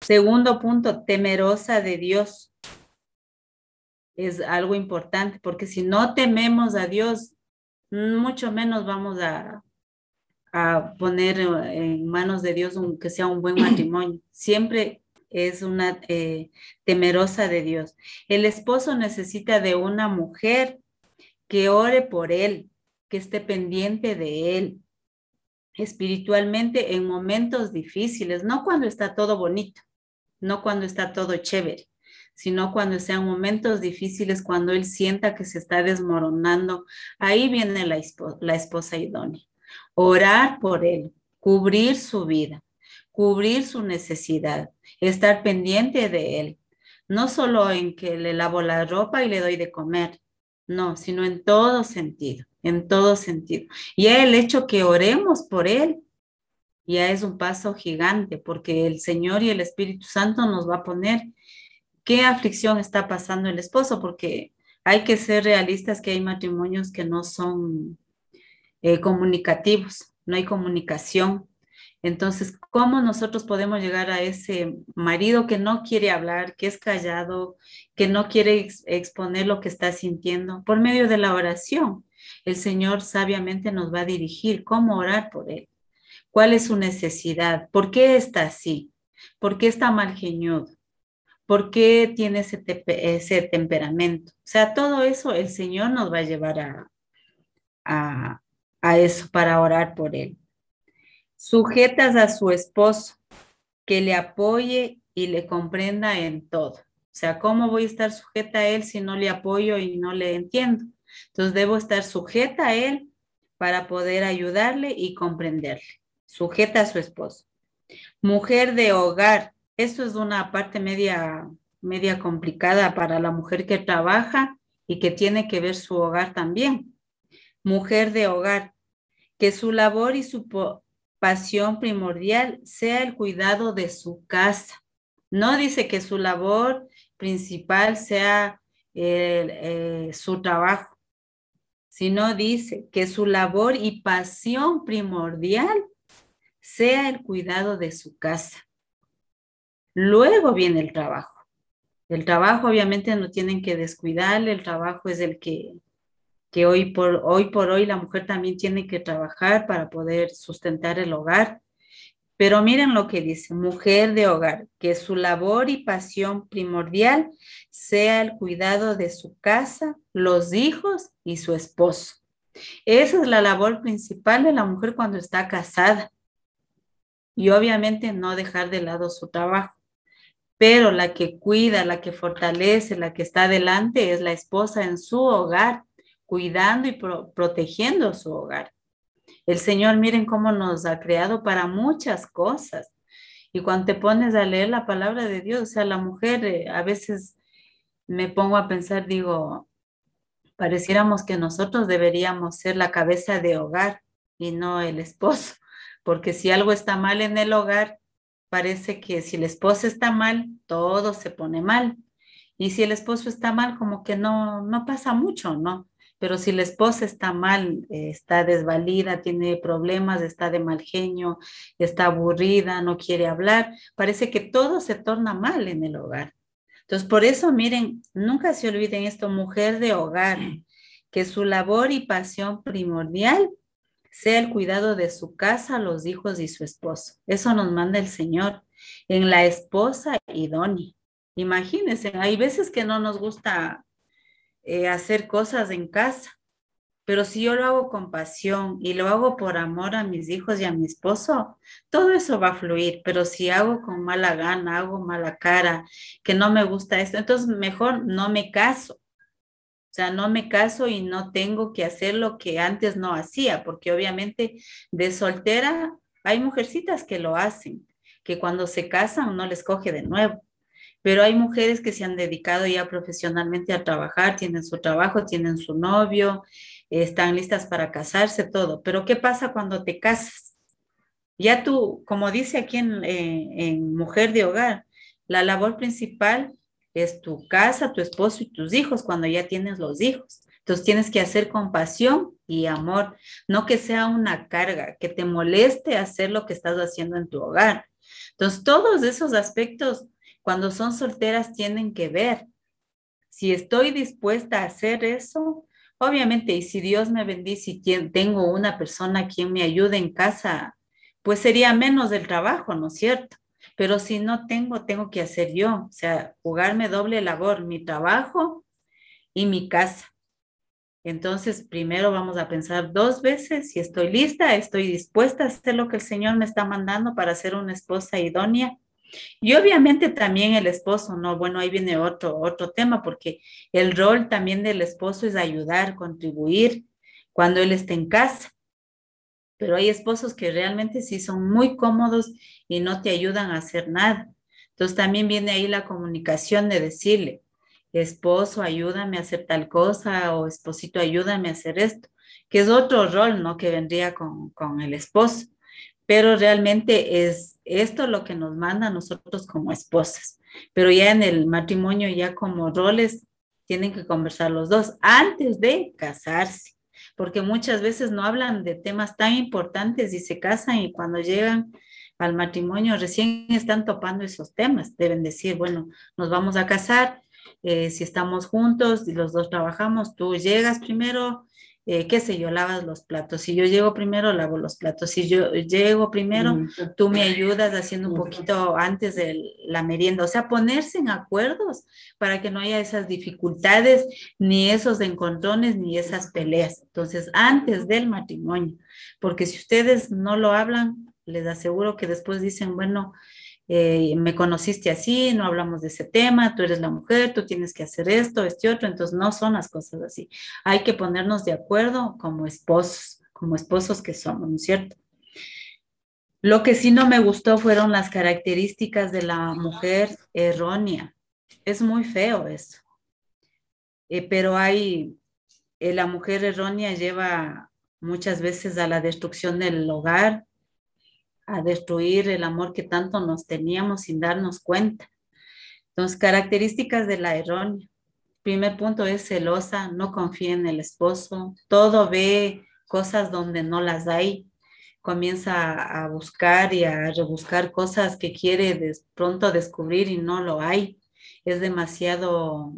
Segundo punto, temerosa de Dios. Es algo importante porque si no tememos a Dios, mucho menos vamos a, a poner en manos de Dios un, que sea un buen matrimonio. Siempre es una eh, temerosa de Dios. El esposo necesita de una mujer que ore por él, que esté pendiente de él espiritualmente en momentos difíciles, no cuando está todo bonito, no cuando está todo chévere, sino cuando sean momentos difíciles, cuando él sienta que se está desmoronando. Ahí viene la, esposa, la esposa idónea. Orar por él, cubrir su vida, cubrir su necesidad, estar pendiente de él, no solo en que le lavo la ropa y le doy de comer, no, sino en todo sentido, en todo sentido. Y el hecho que oremos por él ya es un paso gigante, porque el Señor y el Espíritu Santo nos va a poner qué aflicción está pasando el esposo, porque hay que ser realistas que hay matrimonios que no son eh, comunicativos, no hay comunicación. Entonces, ¿cómo nosotros podemos llegar a ese marido que no quiere hablar, que es callado, que no quiere ex exponer lo que está sintiendo? Por medio de la oración. el Señor sabiamente nos va a dirigir cómo orar por él. ¿Cuál es su necesidad? ¿Por qué está así? ¿Por qué está mal geñudo? ¿Por qué tiene ese, temperamento? O sea, todo eso el Señor nos va a llevar a, a, a eso para orar por él. Sujetas a su esposo, que le apoye y le comprenda en todo. O sea, ¿cómo voy a estar sujeta a él si no le apoyo y no le entiendo? Entonces debo estar sujeta a él para poder ayudarle y comprenderle. Sujeta a su esposo. Mujer de hogar. Esto es una parte media, media complicada para la mujer que trabaja y que tiene que ver su hogar también. Mujer de hogar. Que su labor y su pasión primordial sea el cuidado de su casa. No dice que su labor principal sea eh, su trabajo, sino dice que su labor y pasión primordial sea el cuidado de su casa. Luego viene el trabajo. El trabajo obviamente no tienen que descuidarle, el trabajo es el que, que hoy, por, hoy por hoy la mujer también tiene que trabajar para poder sustentar el hogar. Pero miren lo que dice, mujer de hogar, que su labor y pasión primordial sea el cuidado de su casa, los hijos y su esposo. Esa es la labor principal de la mujer cuando está casada. Y obviamente no dejar de lado su trabajo. Pero la que cuida, la que fortalece, la que está adelante es la esposa en su hogar, cuidando y protegiendo su hogar. El Señor, miren cómo nos ha creado para muchas cosas. Y cuando te pones a leer la palabra de Dios, o sea, la mujer, eh, a veces me pongo a pensar, digo, pareciéramos que nosotros deberíamos ser la cabeza de hogar y no el esposo, porque si algo está mal en el hogar, parece que si el esposo está mal, todo se pone mal. Y si el esposo está mal, como que no, no pasa mucho, ¿no? pero si la esposa está mal, eh, está desvalida, tiene problemas, está de mal genio, está aburrida, no quiere hablar, parece que todo se torna mal en el hogar. Entonces, por eso, miren, nunca se olviden esto, mujer de hogar, que su labor y pasión primordial sea el cuidado de su casa, los hijos y su esposo. Eso nos manda el Señor en la esposa idónea. Imagínense, hay veces que no nos gusta eh, hacer cosas en casa. Pero si yo lo hago con pasión y lo hago por amor a mis hijos y a mi esposo, todo eso va a fluir. Pero si hago con mala gana, hago mala cara, que no me gusta esto, entonces mejor no me caso. O sea, no me caso y no tengo que hacer lo que antes no hacía, porque obviamente de soltera hay mujercitas que lo hacen, que cuando se casan no les coge de nuevo pero hay mujeres que se han dedicado ya profesionalmente a trabajar, tienen su trabajo, tienen su novio, están listas para casarse, todo. Pero ¿qué pasa cuando te casas? Ya tú, como dice aquí en, en Mujer de Hogar, la labor principal es tu casa, tu esposo y tus hijos cuando ya tienes los hijos. Entonces tienes que hacer compasión y amor, no que sea una carga, que te moleste hacer lo que estás haciendo en tu hogar. Entonces todos esos aspectos cuando son solteras tienen que ver si estoy dispuesta a hacer eso. Obviamente, y si Dios me bendice y tengo una persona quien me ayude en casa, pues sería menos del trabajo, ¿no es cierto? Pero si no tengo, tengo que hacer yo, o sea, jugarme doble labor, mi trabajo y mi casa. Entonces, primero vamos a pensar dos veces si estoy lista, estoy dispuesta a hacer lo que el Señor me está mandando para ser una esposa idónea y obviamente también el esposo, ¿no? Bueno, ahí viene otro, otro tema, porque el rol también del esposo es ayudar, contribuir cuando él está en casa. Pero hay esposos que realmente sí son muy cómodos y no te ayudan a hacer nada. Entonces también viene ahí la comunicación de decirle, esposo, ayúdame a hacer tal cosa o esposito, ayúdame a hacer esto, que es otro rol, ¿no? Que vendría con, con el esposo pero realmente es esto lo que nos manda a nosotros como esposas. Pero ya en el matrimonio, ya como roles, tienen que conversar los dos antes de casarse, porque muchas veces no hablan de temas tan importantes y se casan y cuando llegan al matrimonio recién están topando esos temas. Deben decir, bueno, nos vamos a casar, eh, si estamos juntos y los dos trabajamos, tú llegas primero eh, qué sé yo, lavas los platos. Si yo llego primero, lavo los platos. Si yo llego primero, tú me ayudas haciendo un poquito antes de la merienda. O sea, ponerse en acuerdos para que no haya esas dificultades, ni esos encontrones, ni esas peleas. Entonces, antes del matrimonio, porque si ustedes no lo hablan, les aseguro que después dicen, bueno, eh, me conociste así, no hablamos de ese tema, tú eres la mujer, tú tienes que hacer esto, este otro, entonces no son las cosas así. Hay que ponernos de acuerdo como esposos, como esposos que somos, ¿no es cierto? Lo que sí no me gustó fueron las características de la mujer errónea. Es muy feo eso. Eh, pero hay, eh, la mujer errónea lleva muchas veces a la destrucción del hogar, a destruir el amor que tanto nos teníamos sin darnos cuenta. Entonces, características de la errónea. Primer punto es celosa, no confía en el esposo, todo ve cosas donde no las hay, comienza a buscar y a rebuscar cosas que quiere de pronto descubrir y no lo hay. Es demasiado,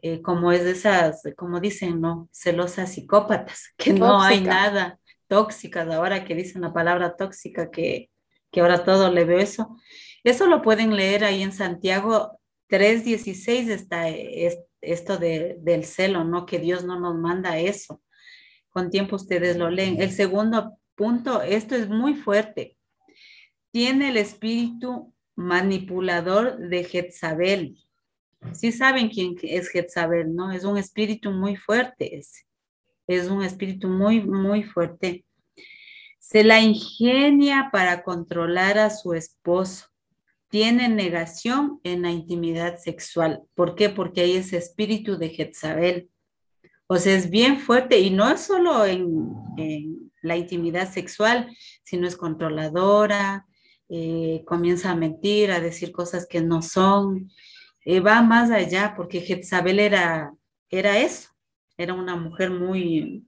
eh, como es de esas, como dicen, ¿no? Celosas psicópatas, que no hay nada, tóxicas, ahora que dicen la palabra tóxica, que, que ahora todo le veo eso. Eso lo pueden leer ahí en Santiago 3.16 está esto de, del celo, ¿no? Que Dios no nos manda eso. Con tiempo ustedes lo leen. El segundo punto, esto es muy fuerte. Tiene el espíritu manipulador de Jezabel. Sí saben quién es Jezabel, ¿no? Es un espíritu muy fuerte ese es un espíritu muy, muy fuerte. Se la ingenia para controlar a su esposo. Tiene negación en la intimidad sexual. ¿Por qué? Porque hay ese espíritu de Jezabel. O sea, es bien fuerte y no es solo en, la intimidad sexual, sino es controladora, eh, comienza a mentir, a decir cosas que no son. Eh, va más allá porque Jezabel era, era eso era una mujer muy,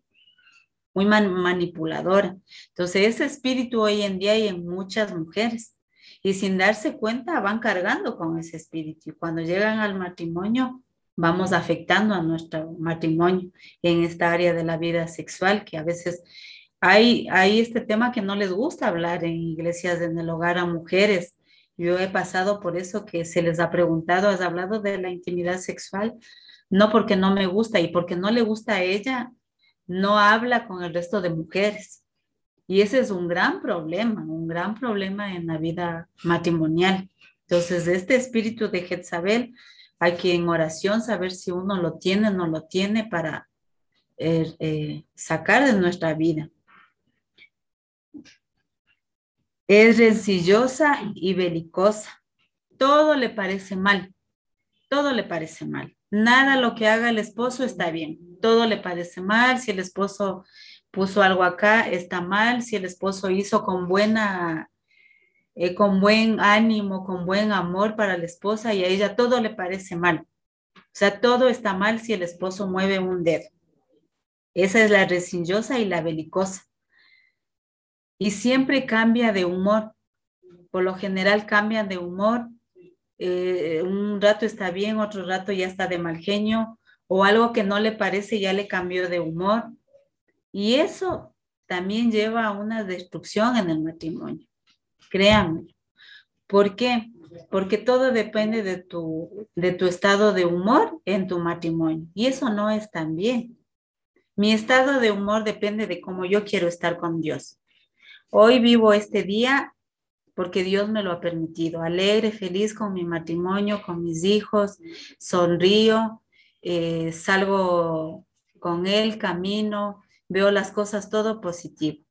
muy manipuladora. Entonces, ese espíritu hoy en día hay en muchas mujeres y sin darse cuenta van cargando con ese espíritu. Y cuando llegan al matrimonio, vamos afectando a nuestro matrimonio en esta área de la vida sexual que a veces hay, hay este tema que no les gusta hablar en iglesias en el hogar a mujeres. Yo he pasado por eso que se les ha preguntado, ¿has hablado de la intimidad sexual? No porque no me gusta y porque no le gusta a ella, no habla con el resto de mujeres. Y ese es un gran problema, un gran problema en la vida matrimonial. Entonces, este espíritu de Jezabel hay que en oración saber si uno lo tiene o no lo tiene para eh, eh, sacar de nuestra vida. Es rencillosa y belicosa. Todo le parece mal. Todo le parece mal. Nada lo que haga el esposo está bien. Todo le parece mal. Si el esposo puso algo acá, está mal. Si el esposo hizo con buena, eh, con buen ánimo, con buen amor para la esposa y a ella todo le parece mal. O sea, todo está mal si el esposo mueve un dedo. Esa es la resillosa y la belicosa. Y siempre cambia de humor. Por lo general cambian de humor eh, un rato está bien, otro rato ya está de mal genio, o algo que no le parece ya le cambió de humor. Y eso también lleva a una destrucción en el matrimonio. Créanme. ¿Por qué? Porque todo depende de tu, de tu estado de humor en tu matrimonio. Y eso no es tan bien. Mi estado de humor depende de cómo yo quiero estar con Dios. Hoy vivo este día porque Dios me lo ha permitido. Alegre, feliz con mi matrimonio, con mis hijos, sonrío, eh, salgo con él, camino, veo las cosas todo positivo.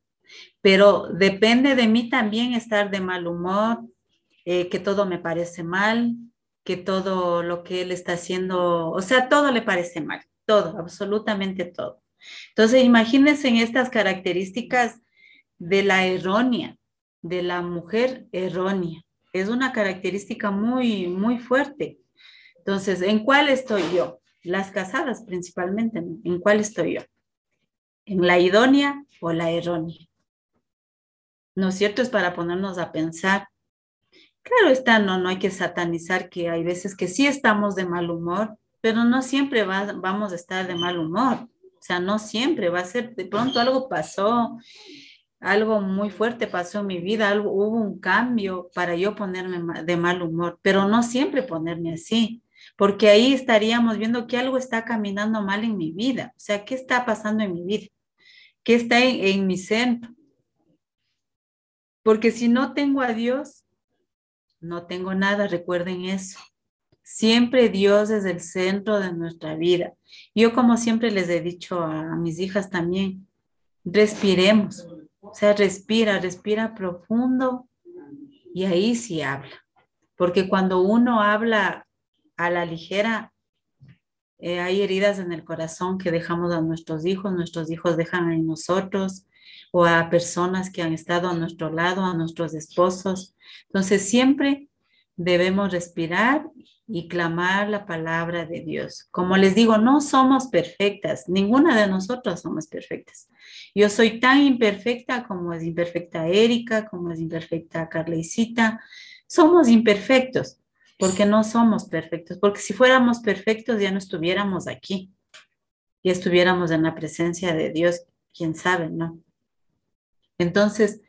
Pero depende de mí también estar de mal humor, eh, que todo me parece mal, que todo lo que él está haciendo, o sea, todo le parece mal, todo, absolutamente todo. Entonces, imagínense en estas características de la errónea de la mujer errónea. Es una característica muy, muy fuerte. Entonces, ¿en cuál estoy yo? Las casadas principalmente, ¿en cuál estoy yo? ¿En la idónea o la errónea? ¿No es cierto? Es para ponernos a pensar. Claro está, no, no hay que satanizar que hay veces que sí estamos de mal humor, pero no siempre vamos a estar de mal humor. O sea, no siempre va a ser, de pronto algo pasó, algo muy fuerte pasó en mi vida, algo, hubo un cambio para yo ponerme de mal humor, pero no siempre ponerme así, porque ahí estaríamos viendo que algo está caminando mal en mi vida, o sea, ¿qué está pasando en mi vida? ¿Qué está en, mi centro? Porque si no tengo a Dios, no tengo nada, recuerden eso. Siempre Dios es el centro de nuestra vida. Yo como siempre les he dicho a mis hijas también, respiremos. O sea, respira, respira profundo y ahí sí habla. Porque cuando uno habla a la ligera, eh, hay heridas en el corazón que dejamos a nuestros hijos, nuestros hijos dejan en nosotros o a personas que han estado a nuestro lado, a nuestros esposos. Entonces siempre debemos respirar y clamar la palabra de Dios. Como les digo, no somos perfectas, ninguna de nosotros somos perfectas. Yo soy tan imperfecta como es imperfecta Erika, como es imperfecta Carlecita. Somos imperfectos porque no somos perfectos, porque si fuéramos perfectos ya no estuviéramos aquí, ya estuviéramos en la presencia de Dios, quién sabe, ¿no? Entonces,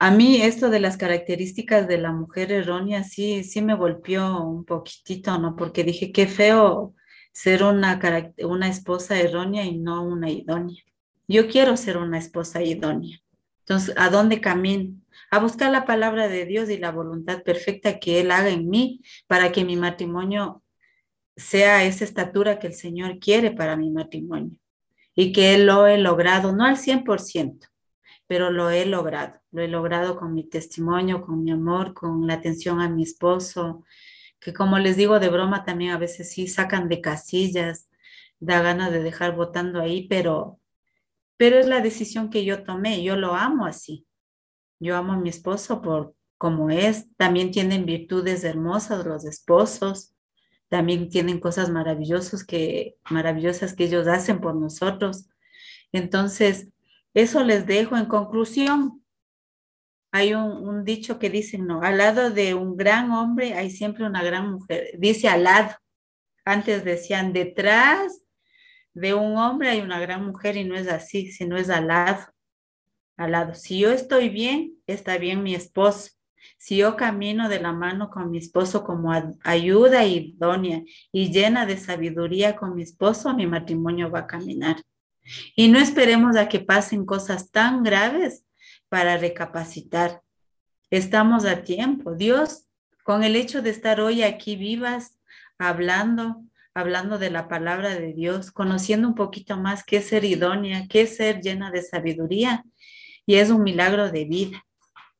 a mí esto de las características de la mujer errónea sí, sí me golpeó un poquitito, ¿no? Porque dije, qué feo ser una, una esposa errónea y no una idónea. Yo quiero ser una esposa idónea. Entonces, ¿a dónde camino? A buscar la palabra de Dios y la voluntad perfecta que Él haga en mí para que mi matrimonio sea esa estatura que el Señor quiere para mi matrimonio y que Él lo he logrado, no al 100%, pero lo he logrado. Lo he logrado con mi testimonio, con mi amor, con la atención a mi esposo, que como les digo de broma también a veces sí sacan de casillas, da ganas de dejar votando ahí, pero, pero es la decisión que yo tomé. Yo lo amo así. Yo amo a mi esposo por como es. También tienen virtudes hermosas los esposos. También tienen cosas maravillosas que, maravillosas que ellos hacen por nosotros. Entonces, eso les dejo en conclusión. Hay un, dicho que dice, no, al lado de un gran hombre hay siempre una gran mujer. Dice al lado. Antes decían, detrás de un hombre hay una gran mujer y no es así, sino es al lado. Al lado. Si yo estoy bien, está bien mi esposo. Si yo camino de la mano con mi esposo como ayuda idónea y llena de sabiduría con mi esposo, mi matrimonio va a caminar. Y no esperemos a que pasen cosas tan graves para recapacitar. Estamos a tiempo. Dios, con el hecho de estar hoy aquí vivas, hablando, hablando de la palabra de Dios, conociendo un poquito más qué es ser idónea, qué es ser llena de sabiduría, y es un milagro de vida.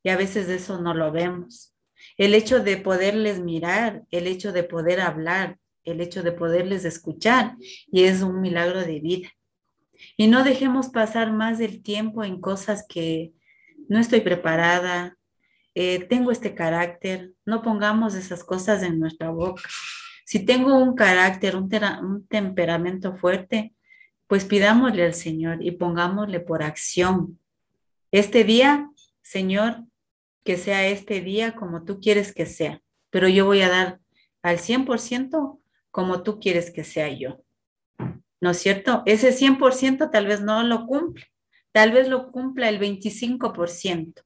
Y a veces eso no lo vemos. El hecho de poderles mirar, el hecho de poder hablar, el hecho de poderles escuchar, y es un milagro de vida. Y no dejemos pasar más del tiempo en cosas que no estoy preparada, eh, tengo este carácter, no pongamos esas cosas en nuestra boca. Si tengo un carácter, un, temperamento fuerte, pues pidámosle al Señor y pongámosle por acción. Este día, Señor, que sea este día como tú quieres que sea, pero yo voy a dar al 100% como tú quieres que sea yo. ¿no es cierto? Ese 100% tal vez no lo cumple, tal vez lo cumpla el 25%,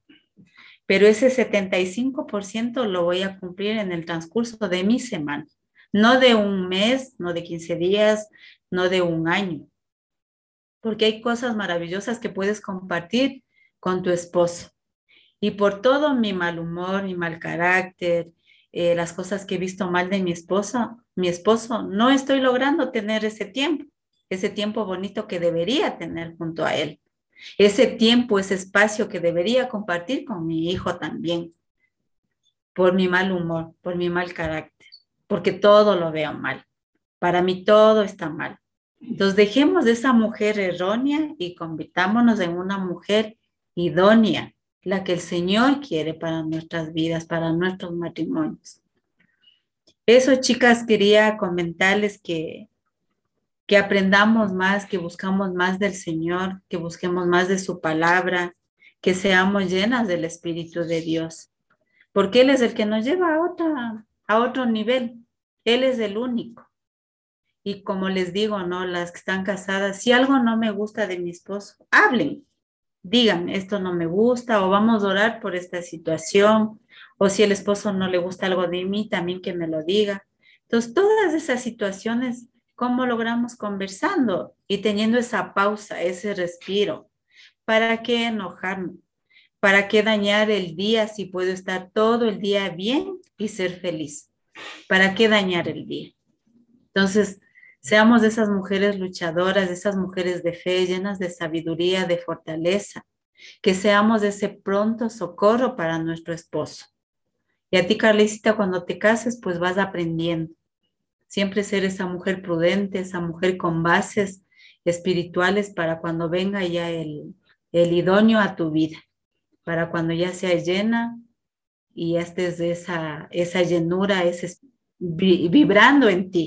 pero ese 75% lo voy a cumplir en el transcurso de mi semana, no de un mes, no de 15 días, no de un año, porque hay cosas maravillosas que puedes compartir con tu esposo. Y por todo mi mal humor, mi mal carácter, eh, las cosas que he visto mal de mi esposo, mi esposo, no estoy logrando tener ese tiempo ese tiempo bonito que debería tener junto a él, ese tiempo, ese espacio que debería compartir con mi hijo también, por mi mal humor, por mi mal carácter, porque todo lo veo mal. Para mí todo está mal. Entonces dejemos de esa mujer errónea y convirtámonos en una mujer idónea, la que el Señor quiere para nuestras vidas, para nuestros matrimonios. Eso, chicas, quería comentarles que que aprendamos más, que buscamos más del Señor, que busquemos más de su palabra, que seamos llenas del Espíritu de Dios, porque Él es el que nos lleva a, otra, a otro nivel, Él es el único. Y como les digo, ¿no? Las que están casadas, si algo no me gusta de mi esposo, hablen, digan, esto no me gusta o vamos a orar por esta situación. O si el esposo no le gusta algo de mí, también que me lo diga. Entonces, todas esas situaciones, ¿cómo logramos conversando y teniendo esa pausa, ese respiro? ¿Para qué enojarnos? ¿Para qué dañar el día si puedo estar todo el día bien y ser feliz? ¿Para qué dañar el día? Entonces, seamos de esas mujeres luchadoras, de esas mujeres de fe, llenas de sabiduría, de fortaleza, que seamos de ese pronto socorro para nuestro esposo. Y a ti, Carlisita, cuando te cases, pues vas aprendiendo. Siempre ser esa mujer prudente, esa mujer con bases espirituales para cuando venga ya el, el idóneo a tu vida, para cuando ya sea llena y de esa, esa llenura, ese, vibrando en ti,